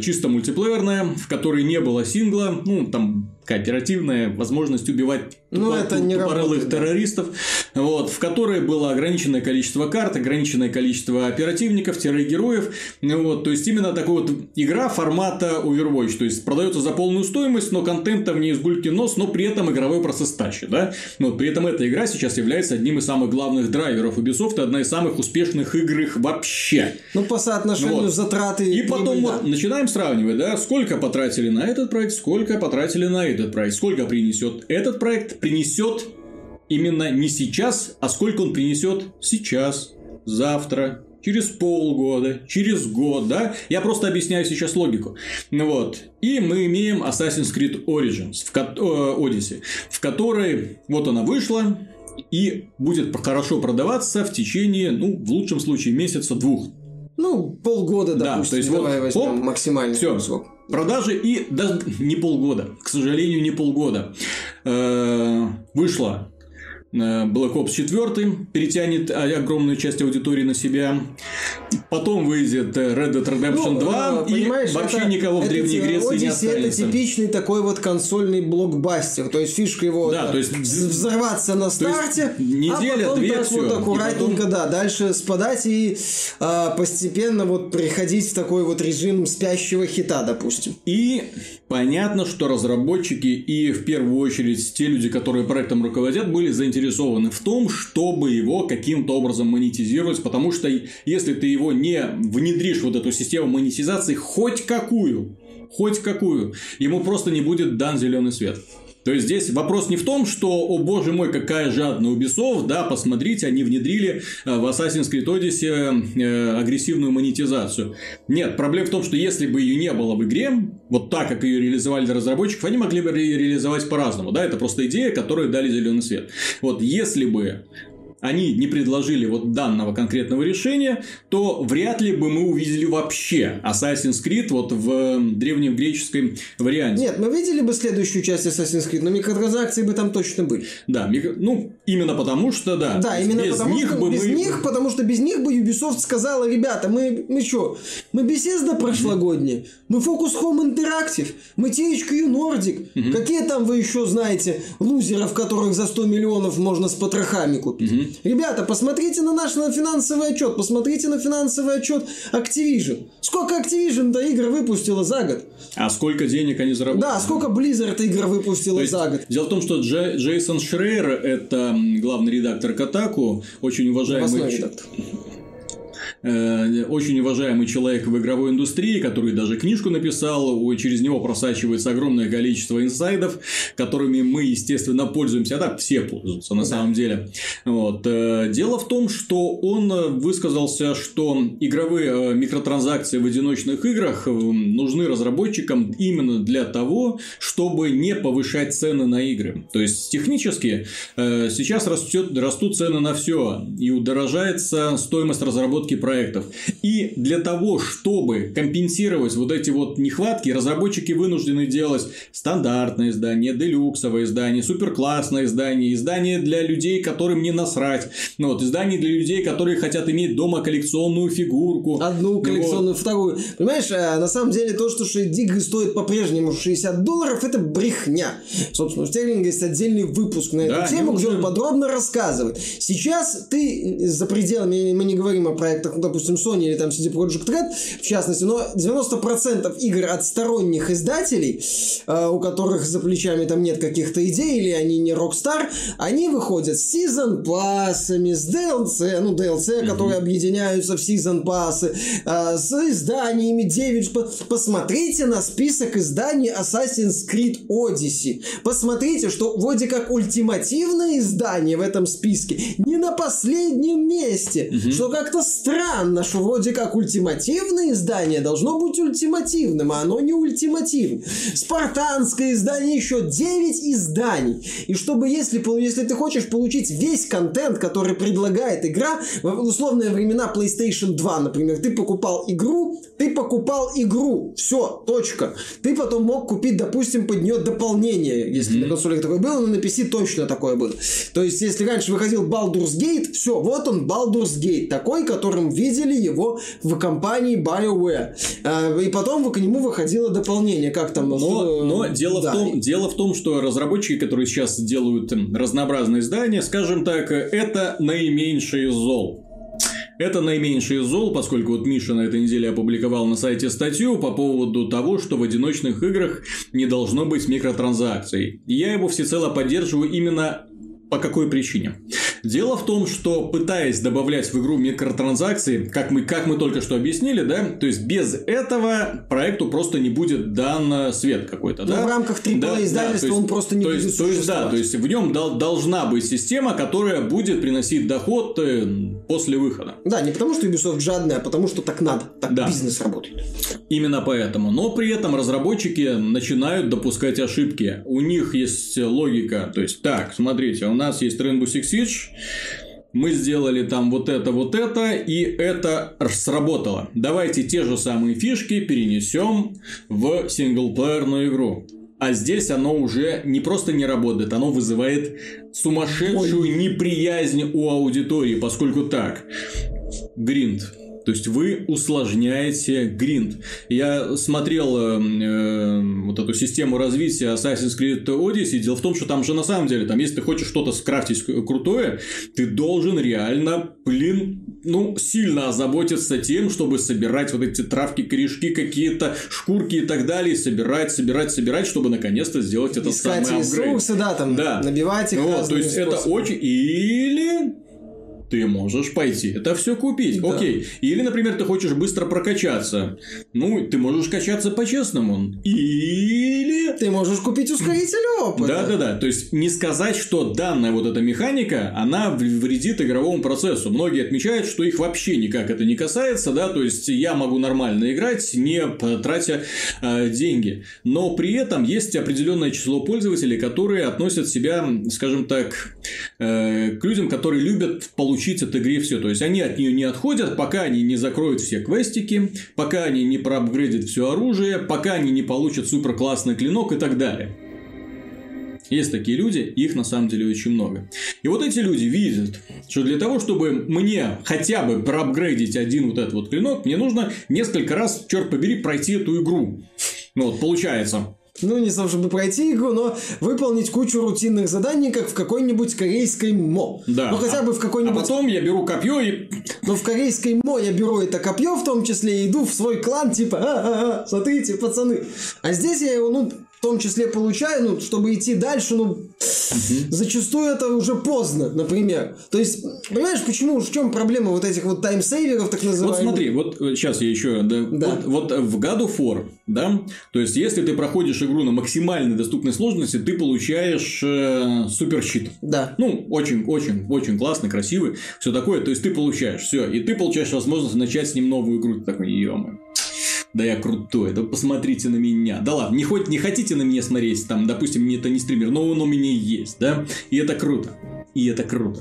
C: чисто мультиплеерная, в которой не было сингла, ну, там кооперативная возможность убивать
A: Ну, это не работает, да.
C: террористов, вот, в которой было ограниченное количество карт, ограниченное количество оперативников-героев, ну, вот, то есть именно такая вот игра формата Overwatch, то есть продается за полную стоимость, но контента в ней из гульки нос, но при этом игровой процесс тащит, да, но при этом эта игра сейчас является одним из самых главных драйверов Ubisoft, и одна из самых успешных игр их вообще.
A: Ну, по соотношению
C: Вот.
A: затраты...
C: И потом
A: прибыль,
C: вот
A: да.
C: начинаем сравнивать, да, сколько потратили на этот проект, сколько потратили на этот проект, сколько принесет этот проект, принесет именно не сейчас, а сколько он принесет сейчас, завтра, через полгода, через год, да? Я просто объясняю сейчас логику. Ну Вот. И мы имеем Assassin's Creed Origins, в ко- э, Odyssey, в которой вот она вышла, и будет хорошо продаваться в течение, ну, в лучшем случае, месяца-двух.
A: Ну, полгода,
C: Да,
A: допустим,
C: то есть вот,
A: давай возьмем
C: оп,
A: максимальный
C: Все,
A: срок.
C: продажи и даже не полгода, к сожалению, не полгода. Э, Вышла э, Black Ops 4, перетянет а, огромную часть аудитории на себя. Потом выйдет э, Red Dead Redemption
A: Ну,
C: 2,
A: э,
C: и вообще
A: это-
C: никого в
A: это
C: Древней Греции не
A: Odyssey это
C: останется.
A: типичный такой вот консольный блокбастер. То есть фишка его
C: Да,
A: это
C: то есть
A: вз- взорваться на старте,
C: неделя,
A: а потом
C: две,
A: так
C: всё.
A: вот аккуратненько,
C: потом-
A: да, дальше спадать и а, постепенно вот приходить в такой вот режим спящего хита, допустим.
C: И понятно, что разработчики и в первую очередь те люди, которые проектом руководят, были заинтересованы в том, чтобы его каким-то образом монетизировать, потому что если ты его не внедришь вот эту систему монетизации хоть какую, хоть какую, ему просто не будет дан зеленый свет. То есть здесь вопрос не в том, что, о боже мой, какая жадная Ubisoft, да, посмотрите, они внедрили э, в Assassin's Creed Odyssey э, агрессивную монетизацию. Нет, проблема в том, что если бы ее не было в игре, вот так, как ее реализовали разработчиков, они могли бы ре- реализовать по-разному, да, это просто идея, которой дали зеленый свет. Вот если бы они не предложили вот данного конкретного решения, то вряд ли бы мы увидели вообще Assassin's Creed вот в э, древнем греческом варианте.
A: Нет, мы видели бы следующую часть Assassin's Creed, но микротранзакции бы там точно были.
C: Да, микро- ну, именно потому что, да.
A: Да, именно
C: без
A: потому
C: них
A: что
C: бы
A: без
C: мы...
A: них, потому что без них бы Ubisoft сказала, ребята, мы, мы что, мы Bethesda прошлогодняя, мы Focus Home Interactive, мы THQ Nordic, какие там вы еще знаете лузеров, которых за 100 миллионов можно с потрохами купить? Ребята, посмотрите на наш на финансовый отчет, посмотрите на финансовый отчет Activision. Сколько Activision-то игр выпустила за год?
C: А сколько денег они заработали?
A: Да, сколько Blizzard игр выпустила
C: есть,
A: за год?
C: Дело в том, что Дже- Джейсон Шрейер, это главный редактор Катаку, очень уважаемый,
A: Новостной редактор.
C: Э, очень уважаемый человек в игровой индустрии, который даже книжку написал, через него просачивается огромное количество инсайдов, которыми мы, естественно, пользуемся, а так все пользуются на самом деле. Вот. э, Дело в том, что он высказался, что игровые э, микротранзакции в одиночных играх нужны разработчикам именно для того, чтобы не повышать цены на игры. То есть технически сейчас растет, растут цены на все и удорожается стоимость разработки проекта проектов. И для того, чтобы компенсировать вот эти вот нехватки, разработчики вынуждены делать стандартное издание, делюксовое издание, суперклассное издание, издание для людей, которым не насрать. Ну, вот, издание для людей, которые хотят иметь дома коллекционную фигурку.
A: Одну коллекционную, вот. вторую. Понимаешь, э, на самом деле то, что игры стоят по-прежнему 60 долларов, это брехня. Собственно, у Стерлинга есть отдельный выпуск на эту да, тему, где он подробно рассказывает. Сейчас ты за пределами, мы не говорим о проектах, ну, допустим, Sony или там CD Projekt Red, в частности, но 90% игр от сторонних издателей, э, у которых за плечами там нет каких-то идей, или они не Rockstar, они выходят с сезон пассами, с DLC, ну, DLC, mm-hmm. которые объединяются в сезон пассы, э, с изданиями 9. Посмотрите на список изданий Assassin's Creed Odyssey. Посмотрите, что вроде как ультимативное издание в этом списке не на последнем месте. Mm-hmm. Что как-то странно, что вроде как ультимативное издание должно быть ультимативным, а оно не ультимативное. Спартанское издание еще 9 изданий. И чтобы, если, если ты хочешь получить весь контент, который предлагает игра, в условные времена PlayStation 2, например, ты покупал игру, ты покупал игру, все, точка. Ты потом мог купить, допустим, под нее дополнение, если mm-hmm. на консолях такое было, но на PC точно такое было. То есть, если раньше выходил Baldur's Gate, все, вот он Baldur's Gate, такой, которым видели его в компании BioWare. А, и потом к нему выходило дополнение, как там...
C: Но, что... но дело, да. в том, дело в том, что разработчики, которые сейчас делают разнообразные издания, скажем так, это наименьший зол. Это наименьший зол, поскольку вот Миша на этой неделе опубликовал на сайте статью по поводу того, что в одиночных играх не должно быть микротранзакций. Я его всецело поддерживаю именно по какой причине? Дело в том, что пытаясь добавлять в игру микротранзакции, как мы, как мы только что объяснили, да, то есть без этого проекту просто не будет дан свет какой-то,
A: да? в рамках AAA да, издательства да, он просто не
C: то
A: будет
C: есть, то есть, да, то есть в нем дол- должна быть система, которая будет приносить доход э, после выхода.
A: Да, не потому что Ubisoft жадная, а потому что так надо, так да. бизнес работает.
C: Именно поэтому. Но при этом разработчики начинают допускать ошибки. У них есть логика, то есть так, смотрите, у нас есть Rainbow Six Siege, мы сделали там вот это, вот это, и это сработало. Давайте те же самые фишки перенесем в синглплеерную игру. А здесь оно уже не просто не работает, оно вызывает сумасшедшую Ой. неприязнь у аудитории, поскольку так, гринд, то есть вы усложняете гринд. Я смотрел э, вот эту систему развития Assassin's Creed Odyssey. Дело в том, что там же на самом деле, там, если ты хочешь что-то скрафтить крутое, ты должен реально, блин, ну, сильно озаботиться тем, чтобы собирать вот эти травки, корешки, какие-то шкурки и так далее, собирать, собирать, собирать, чтобы наконец-то сделать это
A: Искать самый ресурсы, да, там, да. набивать их.
C: Вот, то есть способы. это очень... Или ты можешь пойти это все купить. Да. Окей. Или, например, ты хочешь быстро прокачаться. Ну, ты можешь качаться по-честному. Или...
A: Ты можешь купить ускоритель опыта.
C: Да, да, да. То есть, не сказать, что данная вот эта механика, она вредит игровому процессу. Многие отмечают, что их вообще никак это не касается, да, то есть, я могу нормально играть, не тратя э, деньги. Но при этом есть определенное число пользователей, которые относят себя, скажем так, э, к людям, которые любят получить получить от игры все. То есть, они от нее не отходят, пока они не закроют все квестики, пока они не проапгрейдят все оружие, пока они не получат супер классный клинок и так далее. Есть такие люди, их на самом деле очень много. И вот эти люди видят, что для того, чтобы мне хотя бы проапгрейдить один вот этот вот клинок, мне нужно несколько раз, черт побери, пройти эту игру. Ну вот, получается,
A: ну, не сам, чтобы пройти игру, но выполнить кучу рутинных заданий, как в какой-нибудь корейской мо.
C: Да.
A: Ну, хотя бы в какой-нибудь...
C: А потом я беру копье и...
A: Ну, в корейской мо я беру это копье в том числе и иду в свой клан, типа, а-а-а, смотрите, пацаны. А здесь я его, ну, том числе получаю, ну, чтобы идти дальше, ну, угу. зачастую это уже поздно, например. То есть, понимаешь, почему, в чем проблема вот этих вот таймсейверов, так называемых?
C: Вот смотри, вот сейчас э, я еще, да, да. Вот, вот в God of War, да, то есть, если ты проходишь игру на максимально доступной сложности, ты получаешь э, супер щит.
A: Да.
C: Ну, очень, очень, очень классный, красивый, все такое, то есть, ты получаешь все, и ты получаешь возможность начать с ним новую игру, ты такой, ё да я крутой, да посмотрите на меня. Да ладно, не, хоть, не хотите на меня смотреть, там, допустим, мне это не стример, но он у меня есть, да? И это круто. И это круто.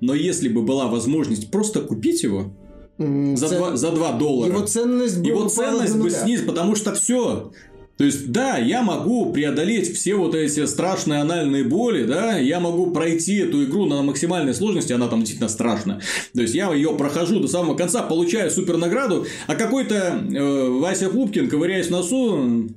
C: Но если бы была возможность просто купить его, За,
A: цен-
C: 2, за 2 доллара.
A: Его ценность бы
C: Его ценность бы снизилась, потому что все. То есть, да, я могу преодолеть все вот эти страшные анальные боли, да, я могу пройти эту игру на максимальной сложности, она там действительно страшная. То есть, я ее прохожу до самого конца, получаю супер награду, а какой-то э, Вася Пупкин, ковыряясь в носу,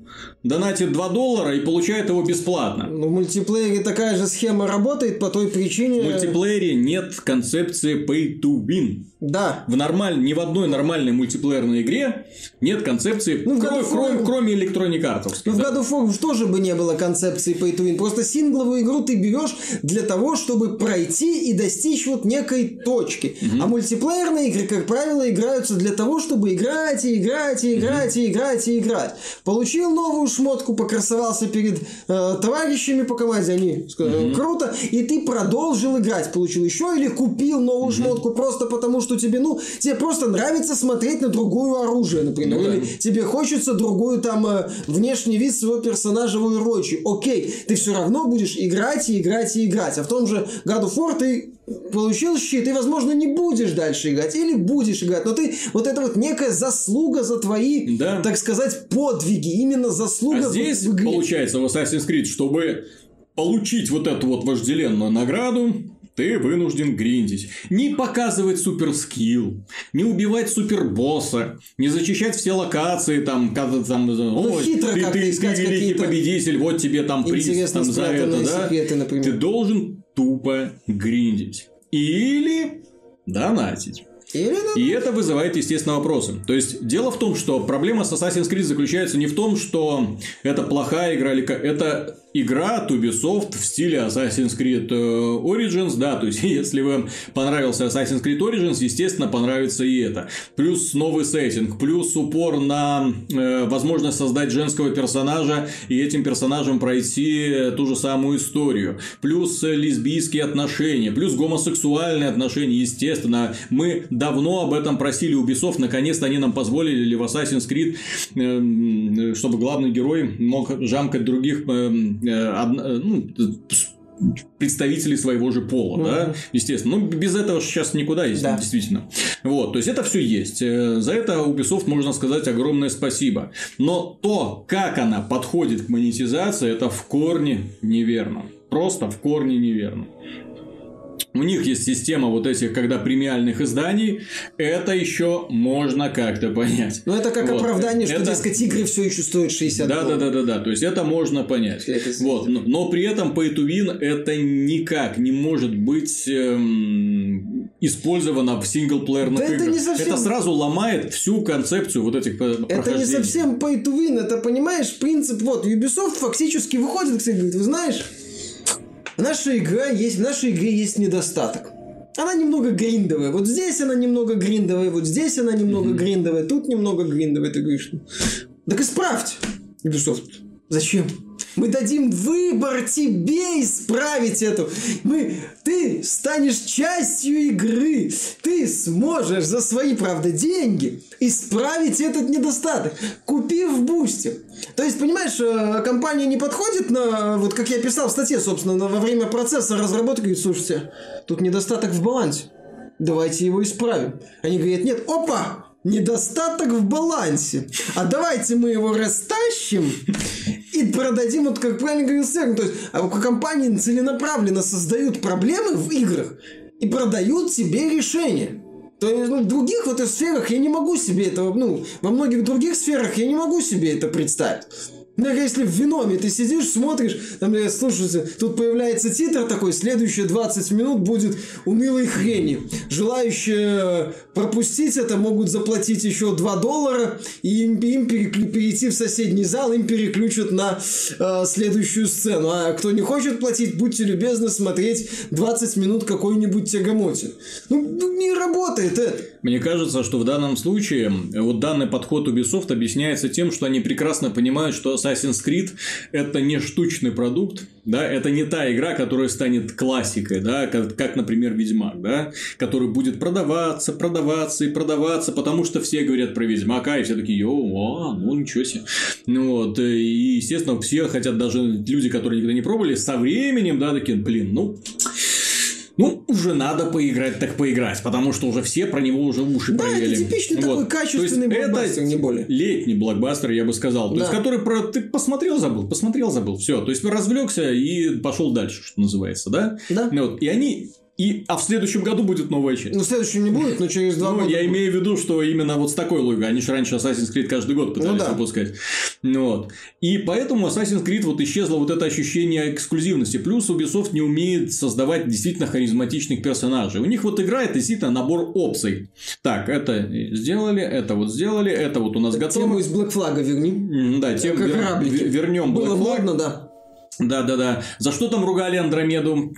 C: донатит 2 доллара и получает его бесплатно.
A: Ну, в мультиплеере такая же схема работает по той причине...
C: В мультиплеере нет концепции pay to win.
A: Да.
C: В нормаль... Ни в одной нормальной мультиплеерной игре нет концепции,
A: Ну,
C: кроме, кроме, кроме Electronic Arts.
A: Но в God of War тоже бы не было концепции pay to win. Просто сингловую игру ты берешь для того, чтобы пройти и достичь вот некой точки. А мультиплеерные игры, как правило, играются для того, чтобы играть и играть и играть и играть и играть. Получил новую шмотку, покрасовался перед э, товарищами по команде, они сказали, круто, и ты продолжил играть, получил еще или купил новую шмотку просто потому, что тебе, ну, тебе просто нравится смотреть на другое оружие, например,
C: Ну да.
A: или тебе хочется другую там э, внешний вид своего персонажа в Overwatch. Окей, ты все равно будешь играть и играть и играть. А в том же God of War ты получил щит, и, возможно, не будешь дальше играть, или будешь играть, но ты, вот это вот некая заслуга за твои,
C: Да.
A: так сказать, подвиги, именно заслуга
C: А
A: в-
C: здесь,
A: в игре.
C: получается, в Assassin's Creed, чтобы получить вот эту вот вожделенную награду, ты вынужден гриндить. Не показывать суперскилл, не убивать супербосса, не зачищать все локации, там, когда там, ой,
A: Ну, хитро
C: ты, ты, ты великий победитель, вот тебе там приз там, за это, да?
A: секреты, например.
C: Ты должен тупо гриндить. Или донатить.
A: Или,
C: И это вызывает, естественно, вопросы. То есть, дело в том, что проблема с Assassin's Creed заключается не в том, что это плохая игра, или это игра от Ubisoft в стиле Assassin's Creed э, Origins, да, то есть, если вам понравился Assassin's Creed Origins, естественно, понравится и это. Плюс новый сеттинг, плюс упор на э, возможность создать женского персонажа и этим персонажем пройти э, ту же самую историю. Плюс э, лесбийские отношения, плюс гомосексуальные отношения, естественно. Мы давно об этом просили Ubisoft, наконец-то они нам позволили в Assassin's Creed, э, чтобы главный герой мог жамкать других э, э, одно- э, ну, представителей своего же пола, да, естественно. Ну, без этого сейчас никуда, есть,
A: Да.
C: действительно. Вот, то есть, это все есть. Э, За это Ubisoft можно сказать огромное спасибо. Но то, как она подходит к монетизации, это в корне неверно. Просто в корне неверно. У них есть система вот этих, когда премиальных изданий, это еще можно как-то понять.
A: ну, это как
C: Вот.
A: оправдание, что,
C: Это-
A: дескать, игры все еще стоят 60
C: Да, да,
A: долларов.
C: да, да, да. То есть это можно понять.
A: Это
C: Вот. Но, но при этом pay to win это никак не может быть эм, использовано в синглплеерных
A: Да это
C: играх.
A: не совсем-
C: Это сразу ломает всю концепцию вот этих
A: Это не совсем pay to win, это, понимаешь, принцип, вот, Ubisoft фактически выходит, кстати, говорит, вы знаешь, наша игра есть, в нашей игре есть недостаток. Она немного гриндовая. Вот здесь она немного гриндовая, вот здесь она немного гриндовая, тут немного гриндовая. Ты говоришь, ну, так исправьте, Ubisoft. Зачем? Мы дадим выбор тебе исправить эту. Мы, ты станешь частью игры. Ты сможешь за свои, правда, деньги исправить этот недостаток, купив бустер. То есть, понимаешь, э, компания не подходит на, вот как я писал в статье, собственно, на- во время процесса разработки, говорит, слушайте, тут недостаток в балансе. Давайте его исправим. Они говорят, нет, опа, недостаток в балансе. А давайте мы его растащим и продадим, вот как правильно говорил Сергей, то есть а компании целенаправленно создают проблемы в играх и продают себе решения. То есть, ну, в других вот сферах я не могу себе этого, ну, во многих других сферах я не могу себе это представить. Ну, если в Веноме ты сидишь, смотришь, там, э, слушайте, тут появляется титр такой, следующие 20 минут будет унылой хрени. Желающие пропустить это могут заплатить еще 2 доллара, и им, им переклю- перейти в соседний зал, им переключат на э, следующую сцену. А кто не хочет платить, будьте любезны смотреть 20 минут какой-нибудь тягомоти. Ну, ну, не работает это.
C: Мне кажется, что в данном случае э, вот данный подход Ubisoft объясняется тем, что они прекрасно понимают, что Assassin's Creed это не штучный продукт, да, это не та игра, которая станет классикой, да, как, как, например, Ведьмак, да, который будет продаваться, продаваться и продаваться, потому что все говорят про Ведьмака, и все такие, йоу, а, ну ничего себе. Ну вот, и, естественно, все хотят, даже люди, которые никогда не пробовали, со временем, да, такие, блин, ну, ну, уже надо поиграть, так поиграть, потому что уже все про него уже уши
A: Да,
C: проели.
A: это типичный такой качественный
C: То есть
A: блокбастер,
C: это
A: не более.
C: летний блокбастер, я бы сказал. То
A: Да.
C: есть, который про... ты посмотрел, забыл, посмотрел, забыл. Все. То есть, развлекся и пошел дальше, что называется, да?
A: Да.
C: Ну Вот. И они... И... А в следующем году будет новая часть.
A: Ну, в следующем не будет, но через два
C: Ну,
A: года.
C: я имею в виду, что именно вот с такой логикой. Они же раньше Assassin's Creed каждый год пытались
A: Ну да.
C: выпускать. Ну, вот. И поэтому Assassin's Creed вот исчезло вот это ощущение эксклюзивности. Плюс Ubisoft не умеет создавать действительно харизматичных персонажей. У них вот играет действительно набор опций. Так, это сделали, это вот сделали, это вот у нас
A: Тему
C: готово.
A: из Black Flag верни.
C: Да, тем
A: Как
C: вер-
A: кораблики.
C: вер- вернем
A: Было
C: Black Flag.
A: модно, да.
C: Да, да, да. За что там ругали Андромеду?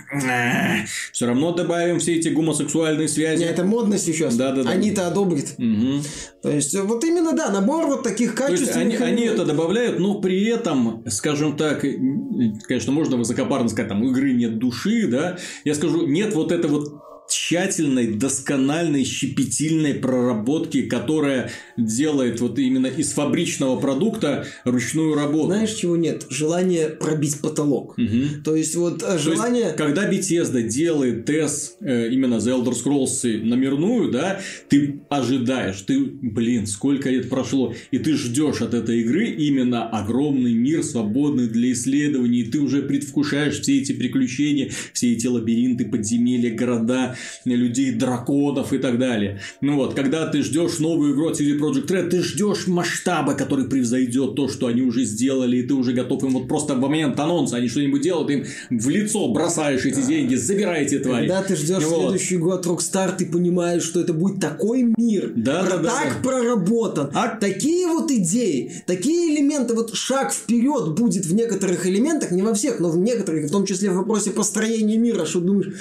C: Все равно добавим все эти гомосексуальные связи.
A: Не, это модно сейчас.
C: Да, да, да.
A: Они-то одобрят.
C: Мгм.
A: То есть, э, вот именно, да, набор вот таких
C: То есть
A: качественных...
C: они, они это добавляют, но при этом, скажем так, конечно, можно высокопарно сказать, там, игры нет души, да, я скажу, нет вот этой вот тщательной, доскональной, щепетильной проработки, которая делает вот именно из фабричного продукта ручную работу.
A: Знаешь, чего нет? Желание пробить потолок.
C: Мгм.
A: То есть, вот э,
C: То есть,
A: желание...
C: когда Bethesda делает тест э, именно за Elder Scrolls номерную, да, ты ожидаешь, ты, блин, сколько лет прошло, и ты ждешь от этой игры именно огромный мир, свободный для исследований, и ты уже предвкушаешь все эти приключения, все эти лабиринты, подземелья, города, людей, драконов и так далее. Ну вот, когда ты ждешь новую игру от CD Projekt Red, ты ждешь масштаба, который превзойдет то, что они уже сделали, и ты уже готов им вот просто в момент анонса они что-нибудь делают, им в лицо бросаешь эти деньги, забирайте твари.
A: Когда ты ждешь
C: Вот.
A: следующий год Rockstar, ты понимаешь, что это будет такой мир.
C: Да,
A: про-
C: да,
A: так
C: да.
A: проработан.
C: А-
A: Такие вот идеи, такие элементы, вот шаг вперед будет в некоторых элементах, не во всех, но в некоторых, в том числе в вопросе построения мира, что думаешь,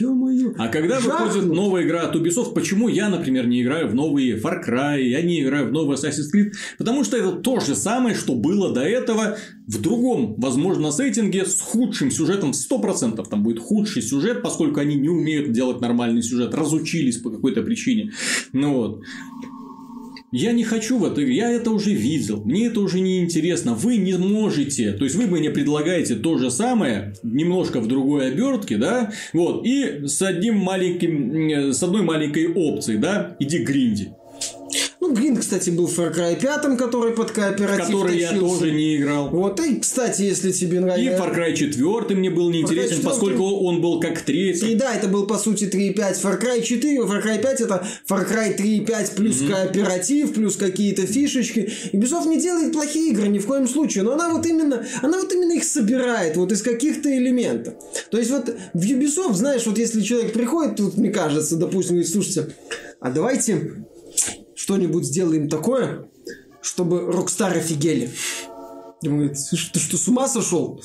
A: ё-моё.
C: А когда
A: жахнут.
C: выходит новая игра от Ubisoft, почему я, например, не играю в новые Far Cry, я не играю в новый Assassin's Creed? Потому что это то же самое, что было до этого в другом, возможно, сеттинге с худшим сюжетом в 100%. Там будет худший сюжет, поскольку они не умеют делать нормальный сюжет, разучились по какой-то причине. Ну вот. Я не хочу в это, я это уже видел, мне это уже не интересно. Вы не можете, то есть вы мне предлагаете то же самое, немножко в другой обертке, да, вот, и с одним маленьким, э, с одной маленькой опцией, да, иди гринди,
A: Ну, Грин, кстати, был в Far Cry 5, который под кооператив
C: который я
A: тащился.
C: тоже не играл.
A: Вот, и, кстати, если тебе
C: И
A: нравится...
C: Far Cry 4 мне был неинтересен,
A: 4
C: поскольку он был как третий.
A: И да, это был по сути 3.5 Far Cry 4, Far Cry 5 это Far Cry 3.5 плюс кооператив, плюс какие-то фишечки. Ubisoft не делает плохие игры ни в коем случае, но она вот именно, она вот именно их собирает вот из каких-то элементов. То есть вот в Ubisoft, знаешь, вот если человек приходит, тут мне кажется, допустим, говорит, слушайте, а давайте что-нибудь сделаем такое, чтобы Rockstar офигели. Ему говорит, «Слушай, ты что, с ума сошел?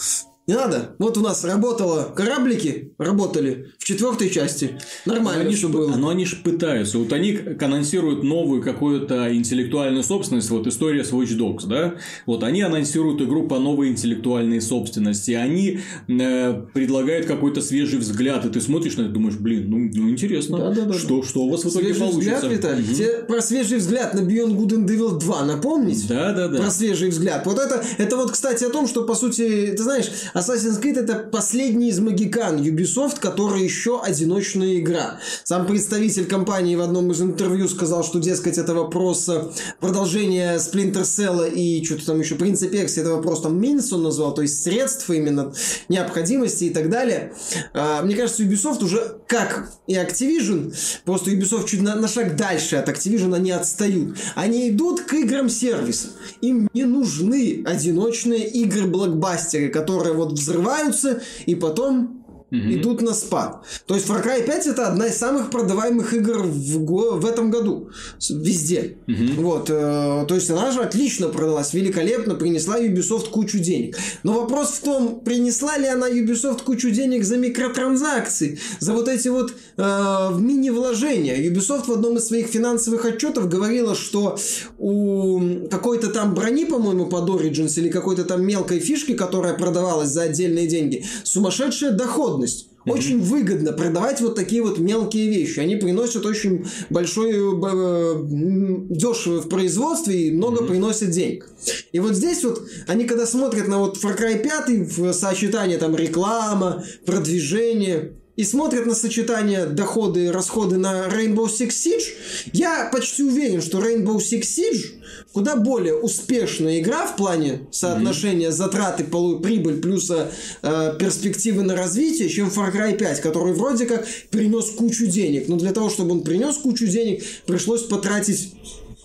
A: Не надо. Вот у нас работало кораблики, работали в четвертой части. Нормально
C: Они
A: все
C: ж-
A: было.
C: Но они же пытаются. Вот они анонсируют новую какую-то интеллектуальную собственность. Вот история с Watch Dogs, да? Вот они анонсируют игру по новой интеллектуальной собственности. Они э, предлагают какой-то свежий взгляд. И ты смотришь на это и думаешь, блин, ну, ну интересно.
A: Да-да-да.
C: Что, что у вас в итоге
A: Свежий
C: получится?
A: взгляд, Виталий.
C: Мгм.
A: Тебе про свежий взгляд на Beyond Good and Evil 2 напомнить?
C: Да, да, да.
A: Про свежий взгляд. Вот это, это вот, кстати, о том, что, по сути, ты знаешь, Assassin's Creed это последний из магикан Ubisoft, который еще одиночная игра. Сам представитель компании в одном из интервью сказал, что, дескать, это вопрос э, продолжения Splinter Cell и что-то там еще, Принц Перси, это вопрос там Минс он назвал, то есть средств именно, необходимости и так далее. А, мне кажется, Ubisoft уже, как и Activision, просто Ubisoft чуть на, на шаг дальше от Activision, они отстают. Они идут к играм сервиса. Им не нужны одиночные игры-блокбастеры, которые вот взрываются и потом идут на спад. То есть Far Cry 5 это одна из самых продаваемых игр в, го- в этом году. Везде. Вот. э, то есть она же отлично продалась, великолепно, принесла Ubisoft кучу денег. Но вопрос в том, принесла ли она Ubisoft кучу денег за микротранзакции, за вот эти вот э, мини-вложения. Ubisoft в одном из своих финансовых отчетов говорила, что у какой-то там брони, по-моему, под Origins или какой-то там мелкой фишки, которая продавалась за отдельные деньги, сумасшедшая доходность. Очень выгодно продавать вот такие вот мелкие вещи. Они приносят очень большой дешево в производстве и много приносят денег. И вот здесь вот они когда смотрят на вот Far Cry 5 в сочетании там реклама, продвижение и смотрят на сочетание доходы и расходы на Rainbow Six Siege, я почти уверен, что Rainbow Six Siege куда более успешная игра в плане соотношения затраты, полу- прибыль плюс э, перспективы на развитие, чем Far Cry 5, который вроде как принес кучу денег. Но для того, чтобы он принес кучу денег, пришлось потратить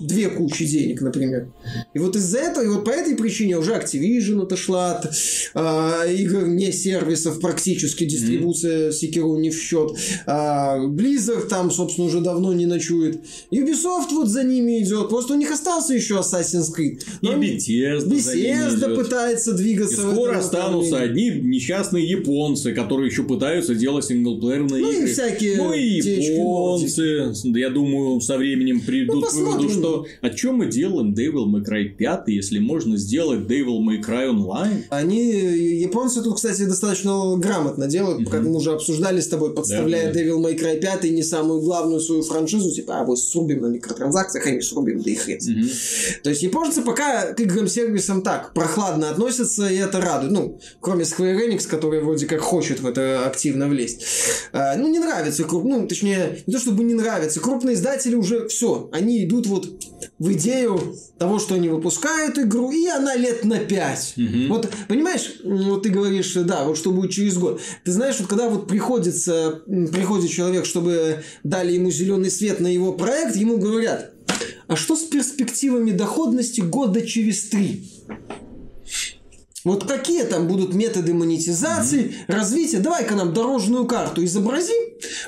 A: две кучи денег, например. И вот из-за этого, и вот по этой причине уже Activision отошла от э, игр не сервисов практически, дистрибуция mm-hmm. Sekiro не в счет. А, Blizzard там, собственно, уже давно не ночует. Ubisoft вот за ними идет. Просто у них остался еще Assassin's Creed.
C: Но и Bethesda,
A: Bethesda пытается двигаться.
C: И скоро останутся одни несчастные японцы, которые еще пытаются делать синглплеерные
A: ну,
C: игры.
A: Ну и всякие
C: Ну и японцы, я думаю, со временем придут ну, к выводу, что о чем мы делаем Devil May Cry 5, если можно сделать Devil May Cry Online?
A: Они, японцы тут, кстати, достаточно грамотно делают, mm-hmm. как мы уже обсуждали с тобой, подставляя да, да. Devil May Cry 5 не самую главную свою франшизу, типа, а, мы срубим на микротранзакциях, а не срубим, да и хрен. Mm-hmm. То есть, японцы пока к играм-сервисам так, прохладно относятся, и это радует. Ну, кроме Square Enix, который вроде как хочет в это активно влезть. А, ну, не нравится, ну, точнее, не то чтобы не нравится, крупные издатели уже все, они идут вот в идею того, что они выпускают игру, и она лет на 5. Угу. Вот, понимаешь, вот ты говоришь, да, вот что будет через год. Ты знаешь, вот когда вот приходится, приходит человек, чтобы дали ему зеленый свет на его проект, ему говорят, а что с перспективами доходности года через три? Вот какие там будут методы монетизации, mm-hmm. развития? Давай-ка нам дорожную карту изобрази,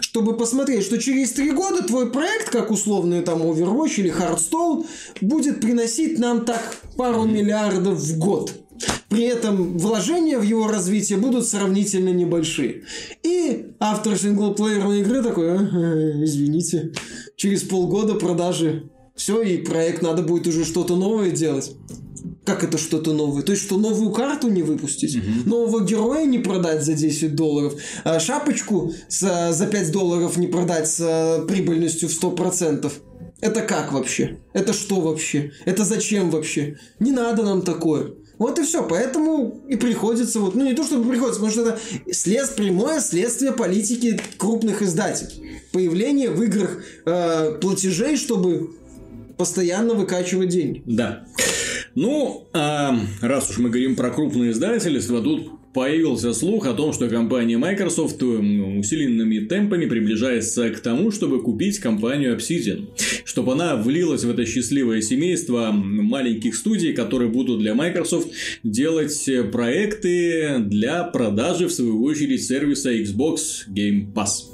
A: чтобы посмотреть, что через три года твой проект, как условный там Overwatch или Hearthstone, будет приносить нам так пару mm-hmm. миллиардов в год. При этом вложения в его развитие будут сравнительно небольшие. И автор синглплеерной игры такой, извините, через полгода продажи все, и проект надо будет уже что-то новое делать. Как это что-то новое? То есть, что новую карту не выпустить, угу. нового героя не продать за 10 долларов, а шапочку за, за 5 долларов не продать с прибыльностью в 100%. Это как вообще? Это что вообще? Это зачем вообще? Не надо нам такое. Вот и все. Поэтому и приходится, вот, ну не то чтобы приходится, потому что это след, прямое следствие политики крупных издателей. Появление в играх э, платежей, чтобы постоянно выкачивать деньги.
C: Да. Ну, а раз уж мы говорим про крупные издательства, тут появился слух о том, что компания Microsoft усиленными темпами приближается к тому, чтобы купить компанию Obsidian, чтобы она влилась в это счастливое семейство маленьких студий, которые будут для Microsoft делать проекты для продажи, в свою очередь, сервиса Xbox Game Pass.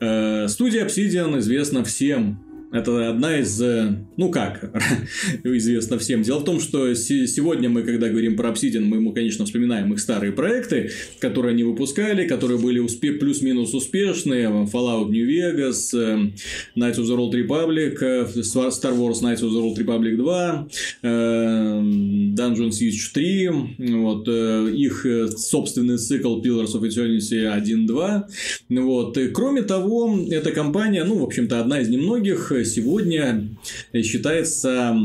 C: Э, студия Obsidian известна всем это одна из, э, ну как, известно всем. Дело в том, что сегодня мы, когда говорим про Obsidian, мы, конечно, вспоминаем их старые проекты, которые они выпускали, которые были успе- плюс-минус успешные. Fallout New Vegas, э, Knights of the Old Republic, э, Star Wars Knights of the Old Republic 2, Dungeon Siege 3, вот, их собственный цикл Pillars of Eternity 1-2. Вот. И, кроме того, эта компания, ну, в общем-то, одна из немногих сегодня считается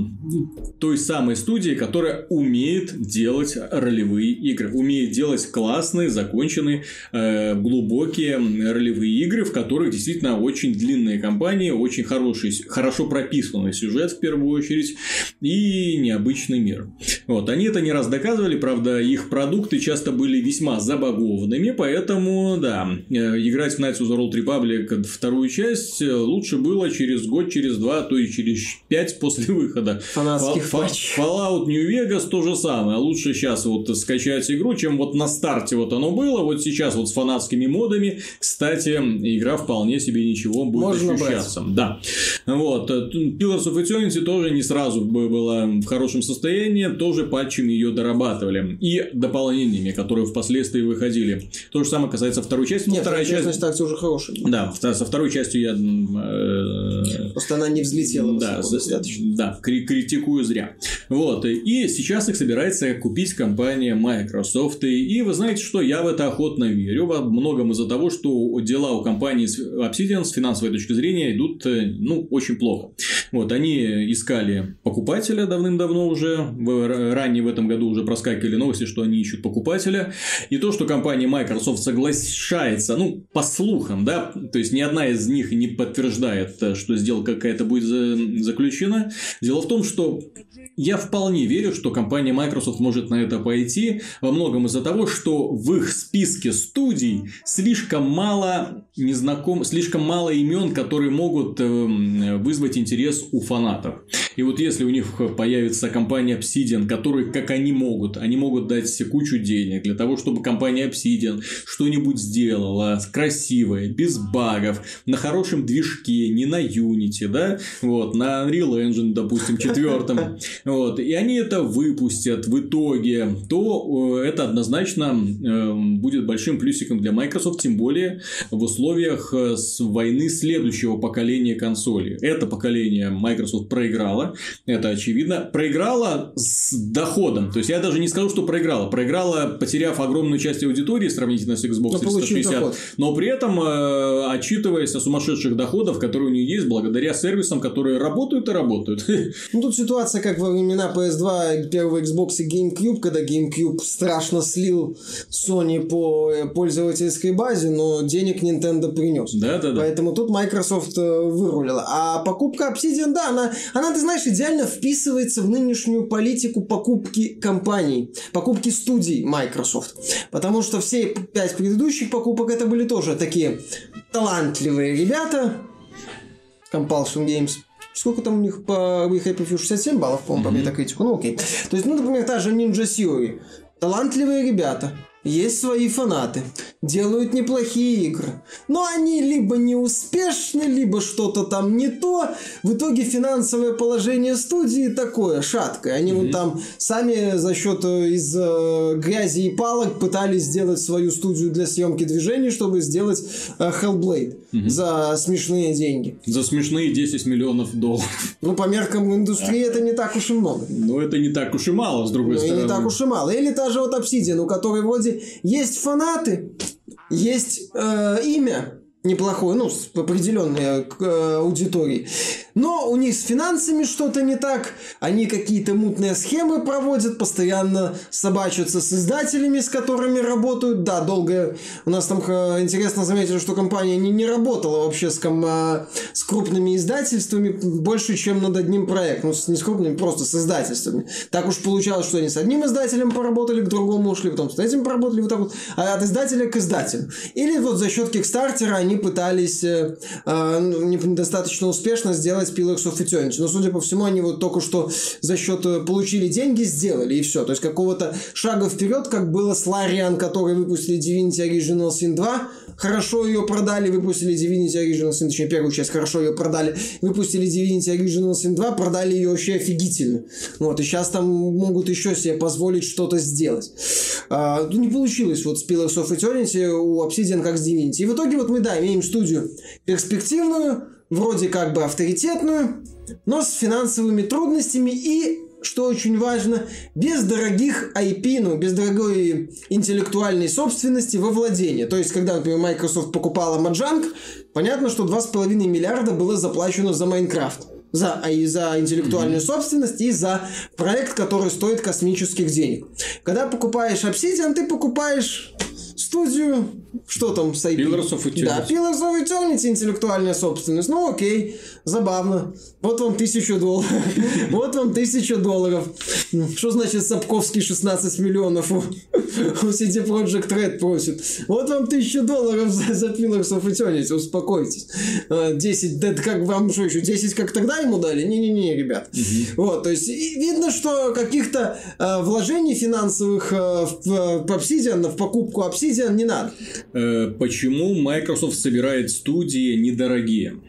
C: той самой студией, которая умеет делать ролевые игры, умеет делать классные, законченные, э, глубокие ролевые игры, в которых действительно очень длинные кампании, очень хороший, хорошо прописанный сюжет в первую очередь и необычный мир. Вот, они это не раз доказывали, правда, их продукты часто были весьма забагованными, поэтому, да, э, играть в Knights of the Old Republic вторую часть лучше было через год через два, то и через пять после выхода.
A: Фанатских
C: Fall, Fallout New Vegas то же самое. Лучше сейчас вот скачать игру, чем вот на старте вот оно было. Вот сейчас вот с фанатскими модами, кстати, игра вполне себе ничего будет Можно ощущаться. Брать. Да. Вот. Pillars of Eternity тоже не сразу была в хорошем состоянии, тоже патчами ее дорабатывали. И дополнениями, которые впоследствии выходили. То же самое касается второй части.
A: Нет, вторая часть, кстати, уже хорошая.
C: Да, со второй частью я э,
A: Просто она не взлетела
C: да,
A: достаточно.
C: Да, кри- критикую зря. Вот, и сейчас их собирается купить компания Microsoft. И вы знаете, что я в это охотно верю, во многом из-за того, что дела у компании Obsidian с финансовой точки зрения идут, э, ну, очень плохо. Вот, они искали покупателя давным-давно уже, в, ранее в этом году уже проскакивали новости, что они ищут покупателя. И то, что компания Microsoft соглашается, ну, по слухам, да, то есть ни одна из них не подтверждает, э, что сделка какая-то будет заключена. Дело в том, что я вполне верю, что компания Microsoft может на это пойти во многом из-за того, что в их списке студий слишком мало незнаком, слишком мало имен, которые могут эм, вызвать интерес у фанатов. И вот если у них появится компания Obsidian, которые, как они могут, они могут дать кучу денег для того, чтобы компания Obsidian что-нибудь сделала красивое, без багов, на хорошем движке, не на Unity, да, вот, на Unreal Engine, допустим, четвертом, вот, и они это выпустят в итоге, то э, это однозначно эм, будет большим плюсиком для Microsoft, тем более в условиях э, войны следующего поколения консолей. Это поколение Microsoft проиграла, это очевидно. Проиграла с доходом. То есть, я даже не скажу, что проиграла. Проиграла, потеряв огромную часть аудитории сравнительно с Xbox 360. Но при этом, э, отчитываясь о сумасшедших доходах, которые у нее есть, благодаря сервисам, которые работают и работают.
A: Ну, тут ситуация, как во времена PS2, первого Xbox и GameCube, когда GameCube страшно слил Sony по э, пользовательской базе, но денег Nintendo принес.
C: Да, да, да.
A: Поэтому тут Microsoft э, вырулила. А покупка Obsidian, да, она, она, ты знаешь, идеально вписывается в нынешнюю политику покупки компаний, покупки студий Microsoft. Потому что все пять предыдущих покупок это были тоже такие талантливые ребята. Compulsion Games. Сколько там у них по Happy Few? 67 баллов, по-моему, mm-hmm. по Metacritic. Ну, окей. То есть, ну, например, та же Ninja Theory. Талантливые ребята есть свои фанаты, делают неплохие игры, но они либо не успешны, либо что-то там не то. В итоге финансовое положение студии такое шаткое. Они mm-hmm. вот там сами за счет э, из э, грязи и палок пытались сделать свою студию для съемки движений, чтобы сделать э, Hellblade mm-hmm. за смешные деньги.
C: За смешные 10 миллионов долларов.
A: Ну, по меркам индустрии это не так уж и много.
C: Ну, это не так уж и мало, с другой
A: ну,
C: стороны.
A: не так уж и мало. Или та же вот Obsidian, у которой вроде есть фанаты, есть э, имя, неплохое, ну, с определенной э, аудиторией. Но у них с финансами что-то не так, они какие-то мутные схемы проводят, постоянно собачатся с издателями, с которыми работают. Да, долго у нас там э, интересно заметили, что компания не, не работала вообще с, ком, э, с крупными издательствами больше, чем над одним проектом. Ну, с, не с крупными, просто с издательствами. Так уж получалось, что они с одним издателем поработали, к другому ушли, потом с этим поработали, вот так вот, а от издателя к издателю. Или вот за счет Кикстартера они пытались э, э, недостаточно успешно сделать Pillars of Eternity. Но, судя по всему, они вот только что за счет э, получили деньги, сделали, и все. То есть, какого-то шага вперед, как было с Larian, который выпустили Divinity Original Sin 2, хорошо ее продали, выпустили Divinity Original Sin, точнее, первую часть хорошо ее продали, выпустили Divinity Original Sin 2, продали ее вообще офигительно. Вот, и сейчас там могут еще себе позволить что-то сделать. А, ну, не получилось вот с Pillars of Eternity у Obsidian как с Divinity. И в итоге вот мы, да, имеем студию перспективную, вроде как бы авторитетную, но с финансовыми трудностями и что очень важно, без дорогих IP, ну, без дорогой интеллектуальной собственности во владение. То есть, когда, например, Microsoft покупала Mojang, понятно, что 2,5 миллиарда было заплачено за Майнкрафт. За, а и за интеллектуальную mm-hmm. собственность, и за проект, который стоит космических денег. Когда покупаешь Obsidian, ты покупаешь студию, что там с IP?
C: Pillars of Eternity.
A: Да, Pillars of Eternity, интеллектуальная собственность. Ну, окей, забавно. Вот вам тысячу долларов. Вот вам тысяча долларов. Что значит Сапковский 16 миллионов у, CD Project Red просит? Вот вам тысяча долларов за, за Pillars of Eternity, успокойтесь. 10, а, да как вам что еще, 10 как тогда ему дали? Не-не-не, ребят. Вот, то есть видно, что каких-то э, вложений финансовых э, в, в Obsidian, в покупку Obsidian не надо.
C: Э, почему Microsoft собирает студии недорогие?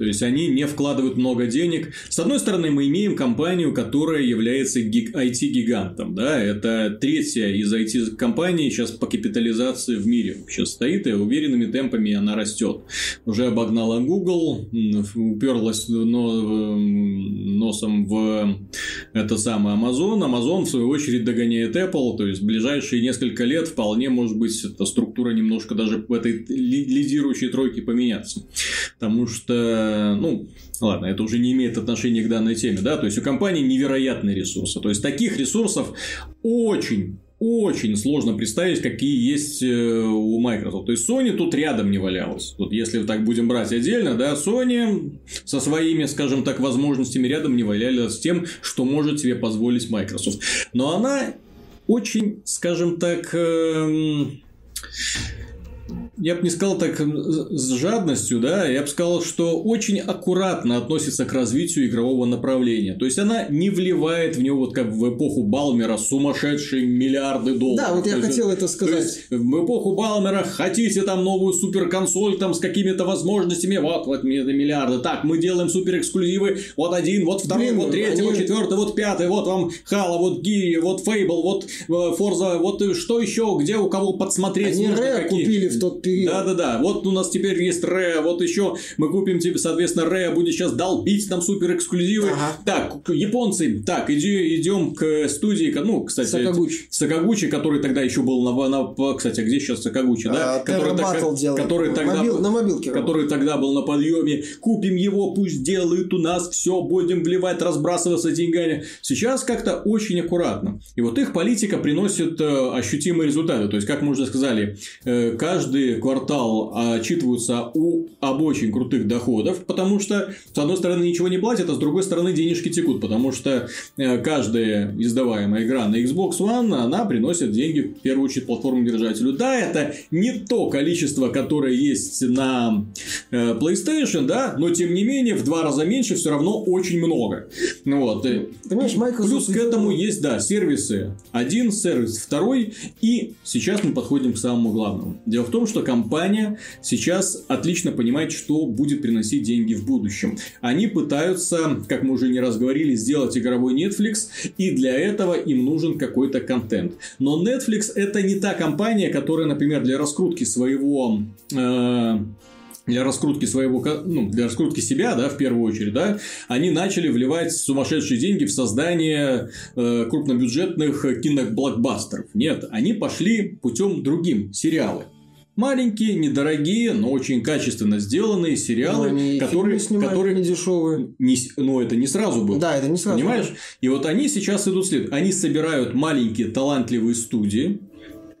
C: То есть они не вкладывают много денег. С одной стороны, мы имеем компанию, которая является IT-гигантом. Да? Это третья из IT-компаний сейчас по капитализации в мире сейчас стоит, и уверенными темпами она растет. Уже обогнала Google, уперлась носом в это самое Amazon. Amazon, в свою очередь, догоняет Apple. То есть, в ближайшие несколько лет вполне может быть эта структура немножко даже в этой лидирующей тройке поменяться. Потому что, ну, ладно, это уже не имеет отношения к данной теме, да, то есть у компании невероятные ресурсы. То есть таких ресурсов очень очень сложно представить, какие есть э, у Microsoft. То есть Sony тут рядом не валялась. Вот если так будем брать отдельно, да, Sony со своими, скажем так, возможностями рядом не валялась с тем, что может себе позволить Microsoft. Но она очень, скажем так, эм я бы не сказал так с жадностью, да, я бы сказал, что очень аккуратно относится к развитию игрового направления. То есть она не вливает в него вот как в эпоху Балмера сумасшедшие миллиарды долларов.
A: Да, вот я
C: то
A: хотел это сказать. То есть,
C: в эпоху Балмера хотите там новую суперконсоль там с какими-то возможностями, вот, вот миллиарды. Так, мы делаем супер эксклюзивы, вот один, вот второй, Блин, вот третий, они... вот четвертый, вот пятый, вот вам Хала, вот Гири, вот Фейбл, вот Форза, вот что еще, где у кого подсмотреть.
A: Они Rare купили в тот период.
C: Да-да-да, вот у нас теперь есть Ре, вот еще мы купим тебе, соответственно, Ре будет сейчас долбить нам супер эксклюзивы. Ага. Так, японцы, так, иди, идем к студии, ну, кстати,
A: Сакагучи.
C: Сакагучи, который тогда еще был на, на кстати, а где сейчас Сакагучи, да?
A: А, который, тогда,
C: делает. который тогда,
A: Мобил, на мобилке.
C: Который тогда был на подъеме. Купим его, пусть делают у нас все, будем вливать, разбрасываться деньгами. Сейчас как-то очень аккуратно. И вот их политика приносит э, ощутимые результаты. То есть, как мы уже сказали, э, каждый квартал отчитываются у, об очень крутых доходов, потому что, с одной стороны, ничего не платят, а с другой стороны, денежки текут, потому что э, каждая издаваемая игра на Xbox One, она приносит деньги, в первую очередь, платформу держателю. Да, это не то количество, которое есть на э, PlayStation, да, но, тем не менее, в два раза меньше все равно очень много. Вот.
A: Понимаешь, Microsoft...
C: Плюс к этому есть, да, сервисы. Один сервис, второй, и сейчас мы подходим к самому главному. Дело в том, что компания сейчас отлично понимает, что будет приносить деньги в будущем. Они пытаются, как мы уже не раз говорили, сделать игровой Netflix, и для этого им нужен какой-то контент. Но Netflix это не та компания, которая, например, для раскрутки своего э, для раскрутки своего, ну, для раскрутки себя, да, в первую очередь, да, они начали вливать сумасшедшие деньги в создание э, крупнобюджетных киноблокбастеров. Нет, они пошли путем другим сериалы. Маленькие, недорогие, но очень качественно сделанные сериалы,
A: но
C: которые, которые
A: не дешевые.
C: Не, но это не сразу было.
A: Да, это не сразу.
C: Понимаешь? И вот они сейчас идут след. Они собирают маленькие талантливые студии,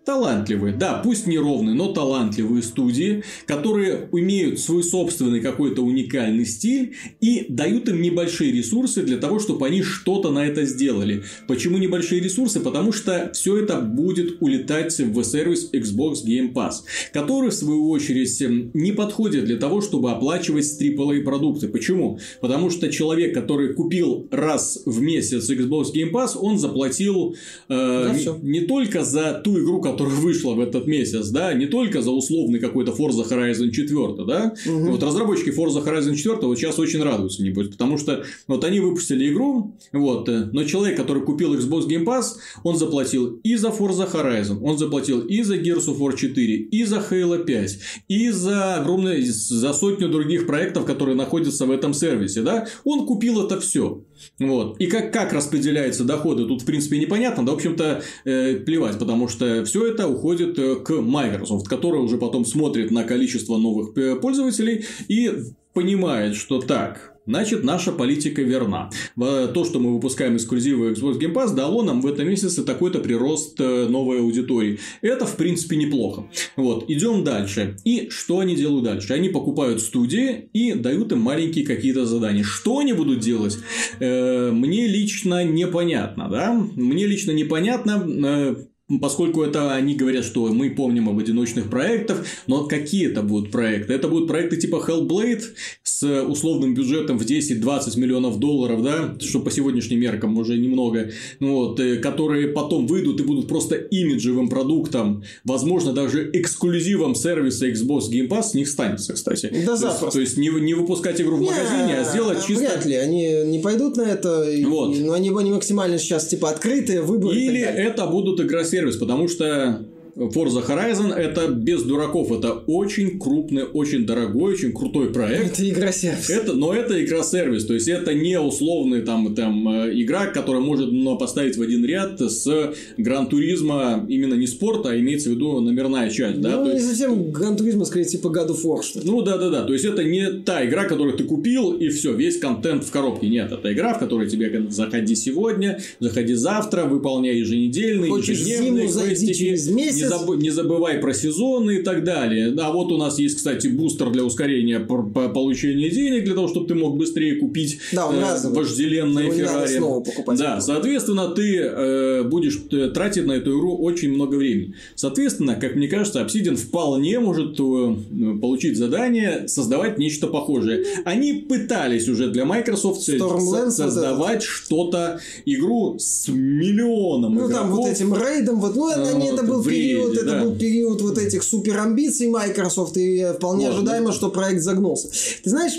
C: талантливые, да, пусть не ровные, но талантливые студии, которые имеют свой собственный какой-то уникальный стиль и дают им небольшие ресурсы для того, чтобы они что-то на это сделали. Почему небольшие ресурсы? Потому что все это будет улетать в сервис Xbox Game Pass, который, в свою очередь, не подходит для того, чтобы оплачивать AAA продукты. Почему? Потому что человек, который купил раз в месяц Xbox Game Pass, он заплатил э, не, не только за ту игру, которая вышла в этот месяц, да, не только за условный какой-то Forza Horizon 4, да, угу. вот разработчики Forza Horizon 4 вот сейчас очень радуются, небось, потому что вот они выпустили игру, вот, э, но человек, который купил Xbox Game Pass, он заплатил и за Forza Horizon, он заплатил и за Gears of War 4, и за Halo 5, и за огромное, за сотню других проектов, которые находятся в этом сервисе, да, он купил это все. Вот. И как, как распределяются доходы, тут, в принципе, непонятно, да, в общем-то, э, плевать, потому что все это уходит э, к Microsoft, которая уже потом смотрит на количество новых э, пользователей и понимает, что так, значит, наша политика верна. То, что мы выпускаем эксклюзивы Xbox Game Pass, дало нам в этом месяце такой-то прирост э, новой аудитории. Это, в принципе, неплохо. Вот, идем дальше. И что они делают дальше? Они покупают студии и дают им маленькие какие-то задания. Что они будут делать? Э, мне лично непонятно, да? Мне лично непонятно. Поскольку это они говорят, что мы помним об одиночных проектах, но какие это будут проекты? Это будут проекты типа Hellblade с условным бюджетом в 10-20 миллионов долларов, да, что по сегодняшним меркам уже немного, ну вот, э, которые потом выйдут и будут просто имиджевым продуктом, возможно, даже эксклюзивом сервиса Xbox Game Pass с них станется, кстати.
A: Да,
C: то
A: запросто.
C: Есть, то есть, не, не выпускать игру в магазине, а сделать чисто...
A: Вряд ли, они не пойдут на это,
C: Вот.
A: но они, они максимально сейчас, типа, открытые, выборы
C: Или это будут игросервис, потому что Forza Horizon это без дураков, это очень крупный, очень дорогой, очень крутой проект.
A: Это игра сервис.
C: Это, но это игра-сервис, то есть это не условный там, там э, игра, которая может ну, поставить в один ряд с Гран Туризма именно не спорт, а имеется в виду номерная часть, да?
A: ну,
C: То
A: не
C: есть-
A: совсем Гран Туризма, скорее, типа God of War, что ли.
C: ну да, да, да. То есть это не та игра, которую ты купил и все, весь контент в коробке. Нет, это игра, в которой тебе заходи сегодня, заходи завтра, выполняй еженедельные,
A: Хочешь
C: ежедневные
A: зиму, зайди через месяц.
C: Не, забы- не забывай про сезоны и так далее. А вот у нас есть, кстати, бустер для ускорения получения денег, для того, чтобы ты мог быстрее купить
A: Да, он
C: э, вожделенное
A: Его не надо
C: Феррари.
A: снова покупать.
C: Да, соответственно, ты э, будешь э, тратить на эту игру очень много времени. Соответственно, как мне кажется, Obsidian вполне может э, получить задание создавать нечто похожее. Они пытались уже для Microsoft
A: Stormlands
C: создавать что-то, игру с миллионом
A: Ну, там вот
C: игроков.
A: этим рейдом, вот, ну, это,
C: А,
A: не-
C: вот
A: это был
C: в
A: период, это
C: да.
A: был период вот этих супер амбиций Microsoft, и вполне
C: Вот,
A: ожидаемо, что проект загнулся. Ты знаешь,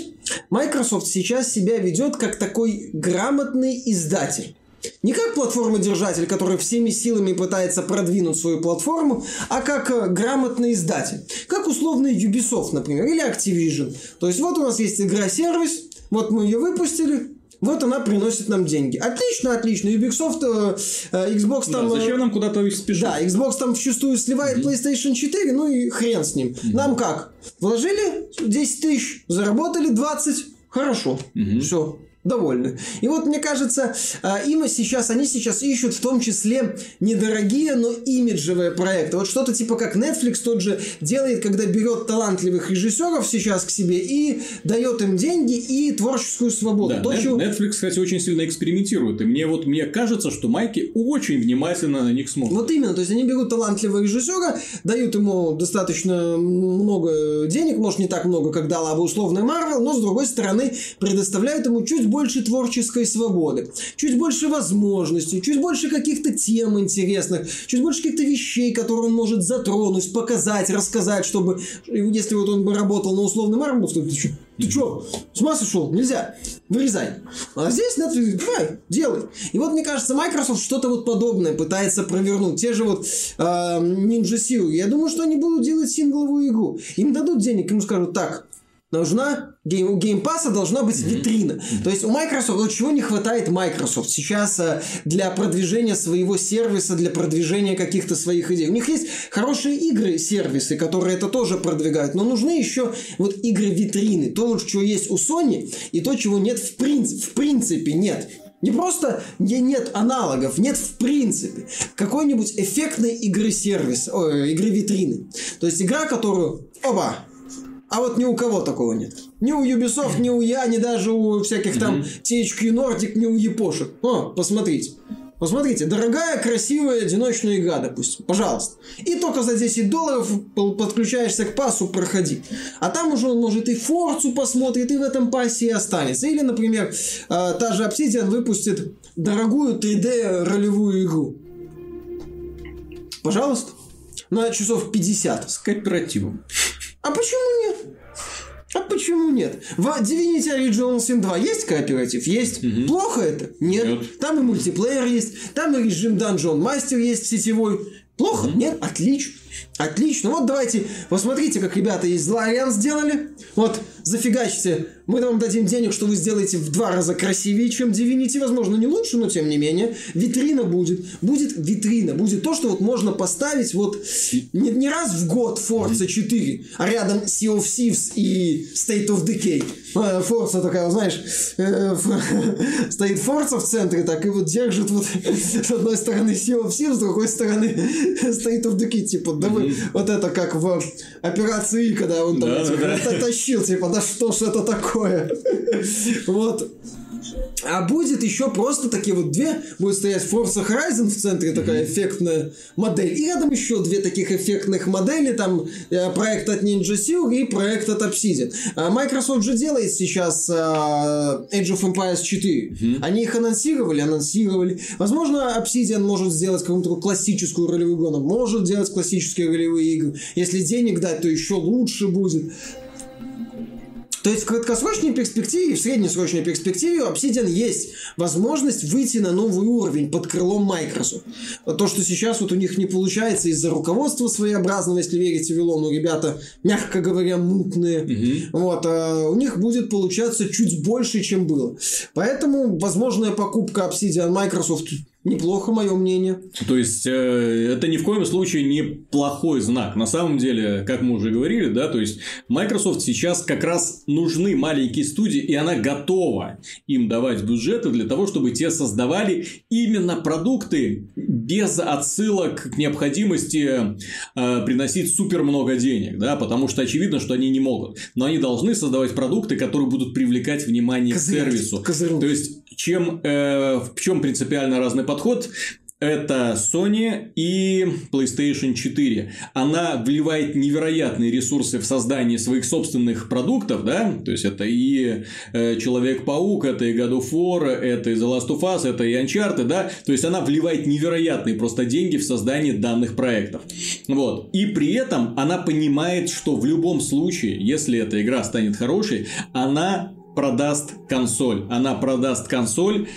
A: Microsoft сейчас себя ведет как такой грамотный издатель. Не как платформодержатель, который всеми силами пытается продвинуть свою платформу, а как э, грамотный издатель. Как условный Ubisoft, например, или Activision. То есть вот у нас есть игра-сервис, вот мы ее выпустили, вот она приносит нам деньги. Отлично, отлично. Ubisoft, э, э, Xbox
C: Да,
A: там... э,
C: зачем нам куда-то спешить?
A: да, Xbox там вчастую сливает PlayStation 4, ну и хрен с ним. Нам как? Вложили 10 тысяч, заработали 20, хорошо, все. Довольны. И вот, мне кажется, а, им сейчас, они сейчас ищут в том числе недорогие, но имиджевые проекты. Вот что-то типа как Netflix тот же делает, когда берет талантливых режиссеров сейчас к себе и дает им деньги и творческую свободу.
C: Да,
A: То,
C: Net-
A: чего-
C: Netflix, кстати, очень сильно экспериментирует. И мне вот мне кажется, что Майки очень внимательно на них смотрит.
A: Вот именно, то есть они берут талантливого режиссера, дают ему достаточно много денег, может не так много, как дала бы условная Марвел, но с другой стороны предоставляют ему чуть больше творческой свободы, чуть больше возможностей, чуть больше каких-то тем интересных, чуть больше каких-то вещей, которые он может затронуть, показать, рассказать, чтобы, если вот он бы работал на бы сказал, ты что, ты что, с ума сошел? Нельзя. Вырезай. А здесь говорит, давай, делай. И вот, мне кажется, Microsoft что-то вот подобное пытается провернуть. Те же вот э, Ninja Seal. Я думаю, что они будут делать сингловую игру. Им дадут денег, ему скажут, так, нужна гейм, у Pass должна быть витрина. То есть у Microsoft, вот чего не хватает Microsoft сейчас э, для продвижения своего сервиса, для продвижения каких-то своих идей. У них есть хорошие игры, сервисы, которые это тоже продвигают, но нужны еще вот игры-витрины. То, вот, что есть у Sony, и то, чего нет в, принц- в принципе нет. Не просто не- нет аналогов, нет в принципе какой-нибудь эффектной игры-сервис, ой, игры-витрины. То есть игра, которую, оба, а вот ни у кого такого нет. Ни у Ubisoft, ни у я, ни даже у всяких там THQ Nordic, ни у Япошек. О, посмотрите. Посмотрите, дорогая, красивая, одиночная игра, допустим. Пожалуйста. И только за 10 долларов подключаешься к пасу, проходи. А там уже он может и Форцу посмотрит, и в этом пасе и останется. Или, например, э, та же Obsidian выпустит дорогую 3D ролевую игру. Пожалуйста. На часов 50.
C: С кооперативом.
A: А почему нет? А почему нет? В Divinity Original Sin 2 есть кооператив? Есть. Плохо это? Нет.
C: Нет.
A: Там и мультиплеер есть, там и режим Dungeon Master есть сетевой. Плохо? Нет? Отлично. Отлично. Вот давайте, посмотрите, как ребята из Larian сделали. Вот, зафигачьте. Мы вам дадим денег, что вы сделаете в два раза красивее, чем Divinity. Возможно, не лучше, но тем не менее. Витрина будет. Будет витрина. Будет то, что вот можно поставить вот не, не раз в год Forza 4, а рядом Sea of Thieves и State of Decay. А, Forza такая, знаешь, э, ф- стоит Forza в центре, так и вот держит вот с одной стороны Sea of Thieves, с другой стороны of Decay. Типа, да вы, вот это как в операции, когда он там тащил, типа, да что ж это такое? Вот. А будет еще просто такие вот две, будет стоять Forza Horizon в центре, такая эффектная модель, и рядом еще две таких эффектных модели, там э, проект от Ninja Seal и проект от Obsidian. А Microsoft же делает сейчас э, Age of Empires 4. Они их анонсировали, анонсировали. Возможно, Obsidian может сделать какую-то классическую ролевую игру, она может делать классические ролевые игры. Если денег дать, то еще лучше будет. То есть в краткосрочной перспективе, в среднесрочной перспективе у Obsidian есть возможность выйти на новый уровень под крылом Microsoft. То, что сейчас вот у них не получается из-за руководства своеобразного, если верить Вилону, ребята, мягко говоря, мутные. Вот, а у них будет получаться чуть больше, чем было. Поэтому возможная покупка Obsidian Microsoft Неплохо, мое мнение.
C: То есть, э, это ни в коем случае не плохой знак. На самом деле, как мы уже говорили, да, то есть, Microsoft сейчас как раз нужны маленькие студии, и она готова им давать бюджеты для того, чтобы те создавали именно продукты без отсылок к необходимости э, приносить супер много денег, да, потому что очевидно, что они не могут. Но они должны создавать продукты, которые будут привлекать внимание Козырь, к сервису. Козырь. То есть, чем, э, в чем принципиально разный подход? это Sony и PlayStation 4. Она вливает невероятные ресурсы в создание своих собственных продуктов, да, то есть это и э, Человек-паук, это и God of War, это и The Last of Us, это и Uncharted, да, то есть она вливает невероятные просто деньги в создание данных проектов. Вот. И при этом она понимает, что в любом случае, если эта игра станет хорошей, она продаст консоль. Она продаст консоль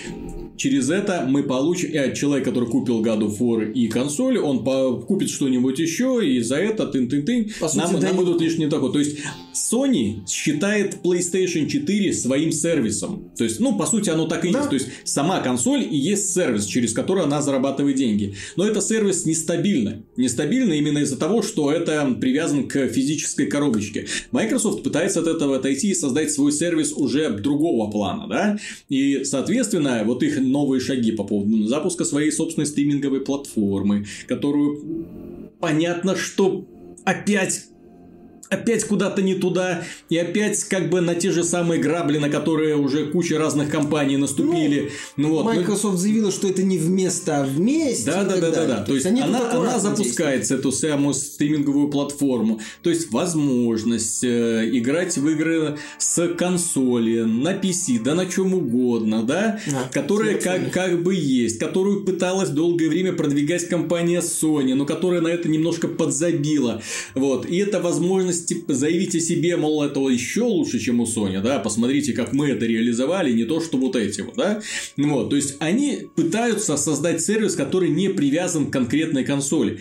C: Через это мы получим... Э, человек, который купил of War и консоль, он купит что-нибудь еще, и за это тын-тын-тын. Нам, сути, нам идут лишь не такое. То есть, Sony считает PlayStation 4 своим сервисом. То есть, ну, по сути, оно так и да. есть. То есть, сама консоль и есть сервис, через который она зарабатывает деньги. Но это сервис нестабильный. Нестабильный именно из-за того, что это привязан к физической коробочке. Microsoft пытается от этого отойти и создать свой сервис уже другого плана, да? И, соответственно, вот их новые шаги по поводу запуска своей собственной стриминговой платформы, которую понятно, что опять опять куда-то не туда, и опять как бы на те же самые грабли, на которые уже куча разных компаний наступили. Ну, ну вот.
A: Microsoft заявила, что это не вместо, а вместе.
C: Да, да, да, да, да. То есть они она, она запускается эту самую стриминговую платформу. То есть возможность э, играть в игры с консоли, на PC, да на чем угодно, да, а, которая как, как бы есть, которую пыталась долгое время продвигать компания Sony, но которая на это немножко подзабила. Вот. И это возможность возможность типа, заявить о себе, мол, это еще лучше, чем у Sony, да, посмотрите, как мы это реализовали, не то, что вот эти вот, да, вот, то есть, они пытаются создать сервис, который не привязан к конкретной консоли,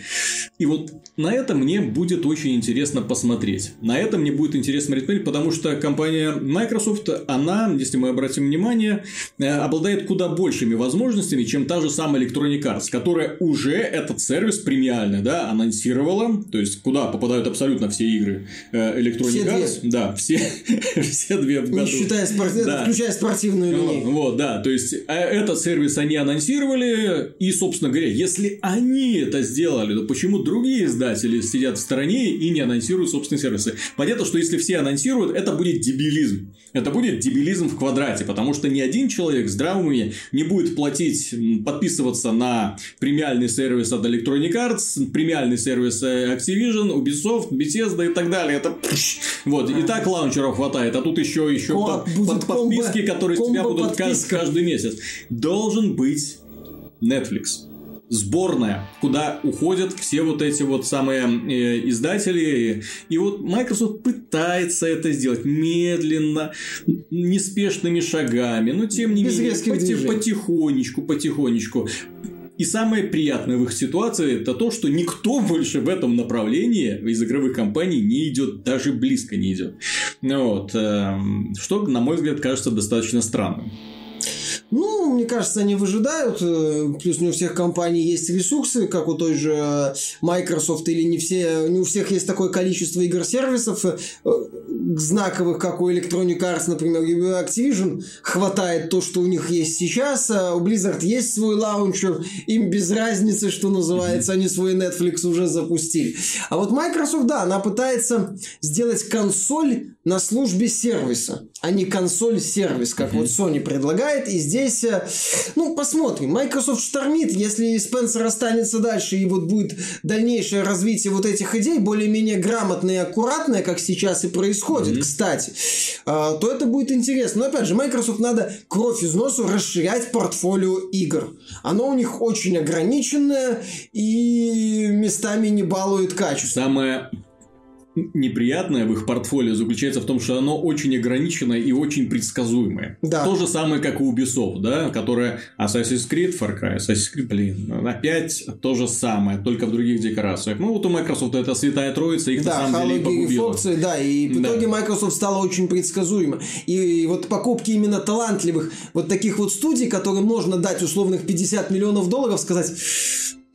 C: и вот на это мне будет очень интересно посмотреть, на это мне будет интересно смотреть, потому что компания Microsoft, она, если мы обратим внимание, э, обладает куда большими возможностями, чем та же самая Electronic Arts, которая уже этот сервис премиальный, да, анонсировала, то есть, куда попадают абсолютно все игры Э, Electronic все Arts. Две. Да, все, все две в году.
A: Не считая спорт... да. включая спортивную линейку.
C: Вот, да, то есть, э, этот сервис они анонсировали, и, собственно говоря, если они это сделали, то почему другие издатели сидят в стороне и не анонсируют собственные сервисы? Понятно, что если все анонсируют, это будет дебилизм. Это будет дебилизм в квадрате, потому что ни один человек с здравым не будет платить, подписываться на премиальный сервис от Electronic Arts, премиальный сервис э, Activision, Ubisoft, Bethesda и так далее. Это вот. И так лаунчеров хватает, а тут еще, еще под, под подписки, которые тебя будут подписка. каждый месяц. Должен быть Netflix сборная, куда уходят все вот эти вот самые э, издатели. И вот Microsoft пытается это сделать медленно, неспешными шагами, но тем не Без менее поти- потихонечку, потихонечку. И самое приятное в их ситуации это то, что никто больше в этом направлении из игровых компаний не идет, даже близко не идет. Вот. Эм, что, на мой взгляд, кажется достаточно странным.
A: Ну, мне кажется, они выжидают. Э, плюс не у всех компаний есть ресурсы, как у той же Microsoft, или не, все, не у всех есть такое количество игр-сервисов. Знаковых, как у Electronic Arts, например, и у Activision, хватает то, что у них есть сейчас, а у Blizzard есть свой лаунчер, им без разницы, что называется, они свой Netflix уже запустили. А вот Microsoft, да, она пытается сделать консоль на службе сервиса, а не консоль-сервис, как mm-hmm. вот Sony предлагает. И здесь, э, ну, посмотрим. Microsoft штормит, если Спенсер останется дальше и вот будет дальнейшее развитие вот этих идей, более-менее грамотное и аккуратное, как сейчас и происходит, mm-hmm. кстати, а, то это будет интересно. Но опять же, Microsoft надо кровь из носу расширять портфолио игр. Оно у них очень ограниченное и местами не балует качество.
C: Самое неприятное в их портфолио заключается в том, что оно очень ограниченное и очень предсказуемое. Да. То же самое, как и Ubisoft, да, которая Assassin's Creed, Far Cry, Assassin's Creed, блин, опять то же самое, только в других декорациях. Ну, вот у Microsoft это святая троица, их да, на самом деле погубила.
A: Фоксы, да, и в итоге да. Microsoft стала очень предсказуема. И, и вот покупки именно талантливых вот таких вот студий, которым можно дать условных 50 миллионов долларов, сказать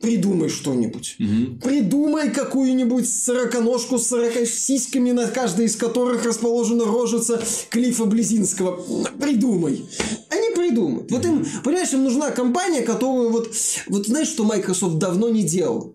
A: Придумай что-нибудь. Угу. Придумай какую-нибудь сороконожку с сорока сиськами, на каждой из которых расположена рожица Клифа Близинского. Придумай. Они придумают. Вот им, понимаешь, им нужна компания, которую вот... Вот знаешь, что Microsoft давно не делал?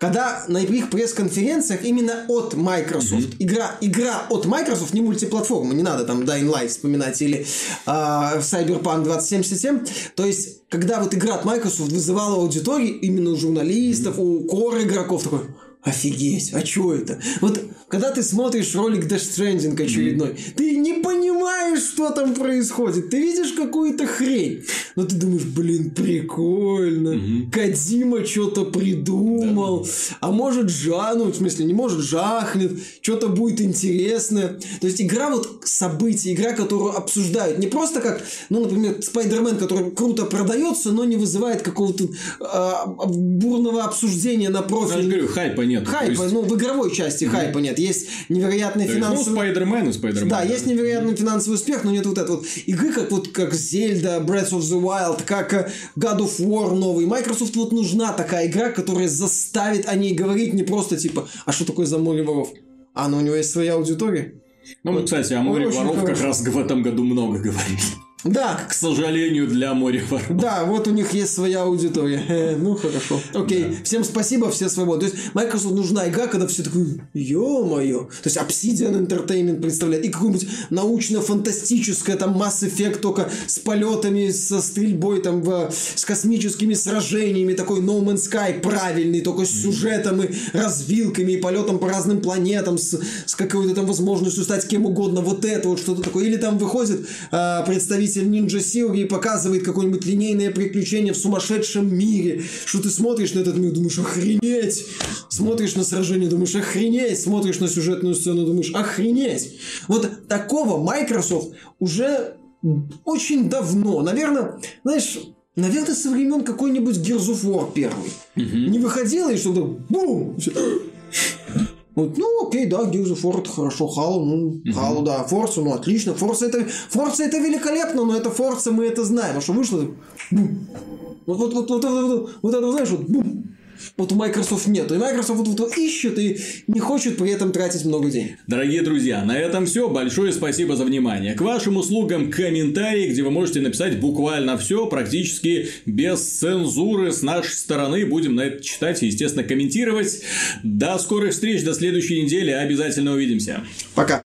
A: Когда на их пресс-конференциях именно от Microsoft, mm-hmm. игра, игра от Microsoft, не мультиплатформа, не надо там Dying Light вспоминать или э, Cyberpunk 2077, то есть, когда вот игра от Microsoft вызывала аудиторию, именно у журналистов, mm-hmm. у кор игроков, такой, офигеть, а что это? Вот когда ты смотришь ролик Death Stranding очередной, mm-hmm. ты не понимаешь, что там происходит. Ты видишь какую-то хрень. Но ты думаешь, блин, прикольно. Mm-hmm. Кадима что-то придумал. Да. А может жануть, в смысле, не может жахнет. Что-то будет интересное. То есть игра вот события, игра, которую обсуждают. Не просто как, ну, например, Спайдермен, который круто продается, но не вызывает какого-то э, бурного обсуждения на профиль. Я
C: же говорю, хайпа нет.
A: Хайпа, есть... ну, в игровой части mm-hmm. хайпа нет есть невероятный То финансовый...
C: Ну, Спайдермен и Спайдермен.
A: Да, есть невероятный финансовый успех, но нет вот этой вот игры, как вот как Зельда, Breath of the Wild, как э, God of War новый. Microsoft вот нужна такая игра, которая заставит о ней говорить не просто типа, а что такое за море воров? А, ну у него есть своя аудитория.
C: Ну, вот, кстати, о море воров хорошо. как раз в этом году много говорили.
A: Да.
C: К сожалению, для моря воров.
A: Да, вот у них есть своя аудитория. Э, ну, хорошо. Окей. Да. Всем спасибо, все свободны. То есть, Microsoft нужна игра, когда все такое, ё-моё. То есть, Obsidian Entertainment представляет. И какое-нибудь научно-фантастическое, там, Mass Effect только с полетами, со стрельбой, там, в, с космическими сражениями. Такой No Man's Sky правильный, только с сюжетом и развилками, и полетом по разным планетам, с, с какой-то там возможностью стать кем угодно. Вот это вот что-то такое. Или там выходит э, представитель представитель Ninja Theory показывает какое-нибудь линейное приключение в сумасшедшем мире, что ты смотришь на этот мир, думаешь, охренеть! Смотришь на сражение, думаешь, охренеть! Смотришь на сюжетную сцену, думаешь, охренеть! Вот такого Microsoft уже очень давно, наверное, знаешь, наверное, со времен какой-нибудь Gears of War первый. Угу. Не выходило, и что-то бум! Вот, ну, окей, да, Gears of War это хорошо, Halo, ну, Halo, да, Forza, ну, отлично, Forza это, Forza это великолепно, но это Forza, мы это знаем, а что вышло, бум. Вот, вот, вот, вот, вот, вот, вот это, знаешь, вот, бум, вот у Microsoft нет. И Microsoft вот, вот ищет и не хочет при этом тратить много денег.
C: Дорогие друзья, на этом все. Большое спасибо за внимание. К вашим услугам комментарии, где вы можете написать буквально все, практически без цензуры с нашей стороны. Будем на это читать и, естественно, комментировать. До скорых встреч, до следующей недели. Обязательно увидимся.
A: Пока.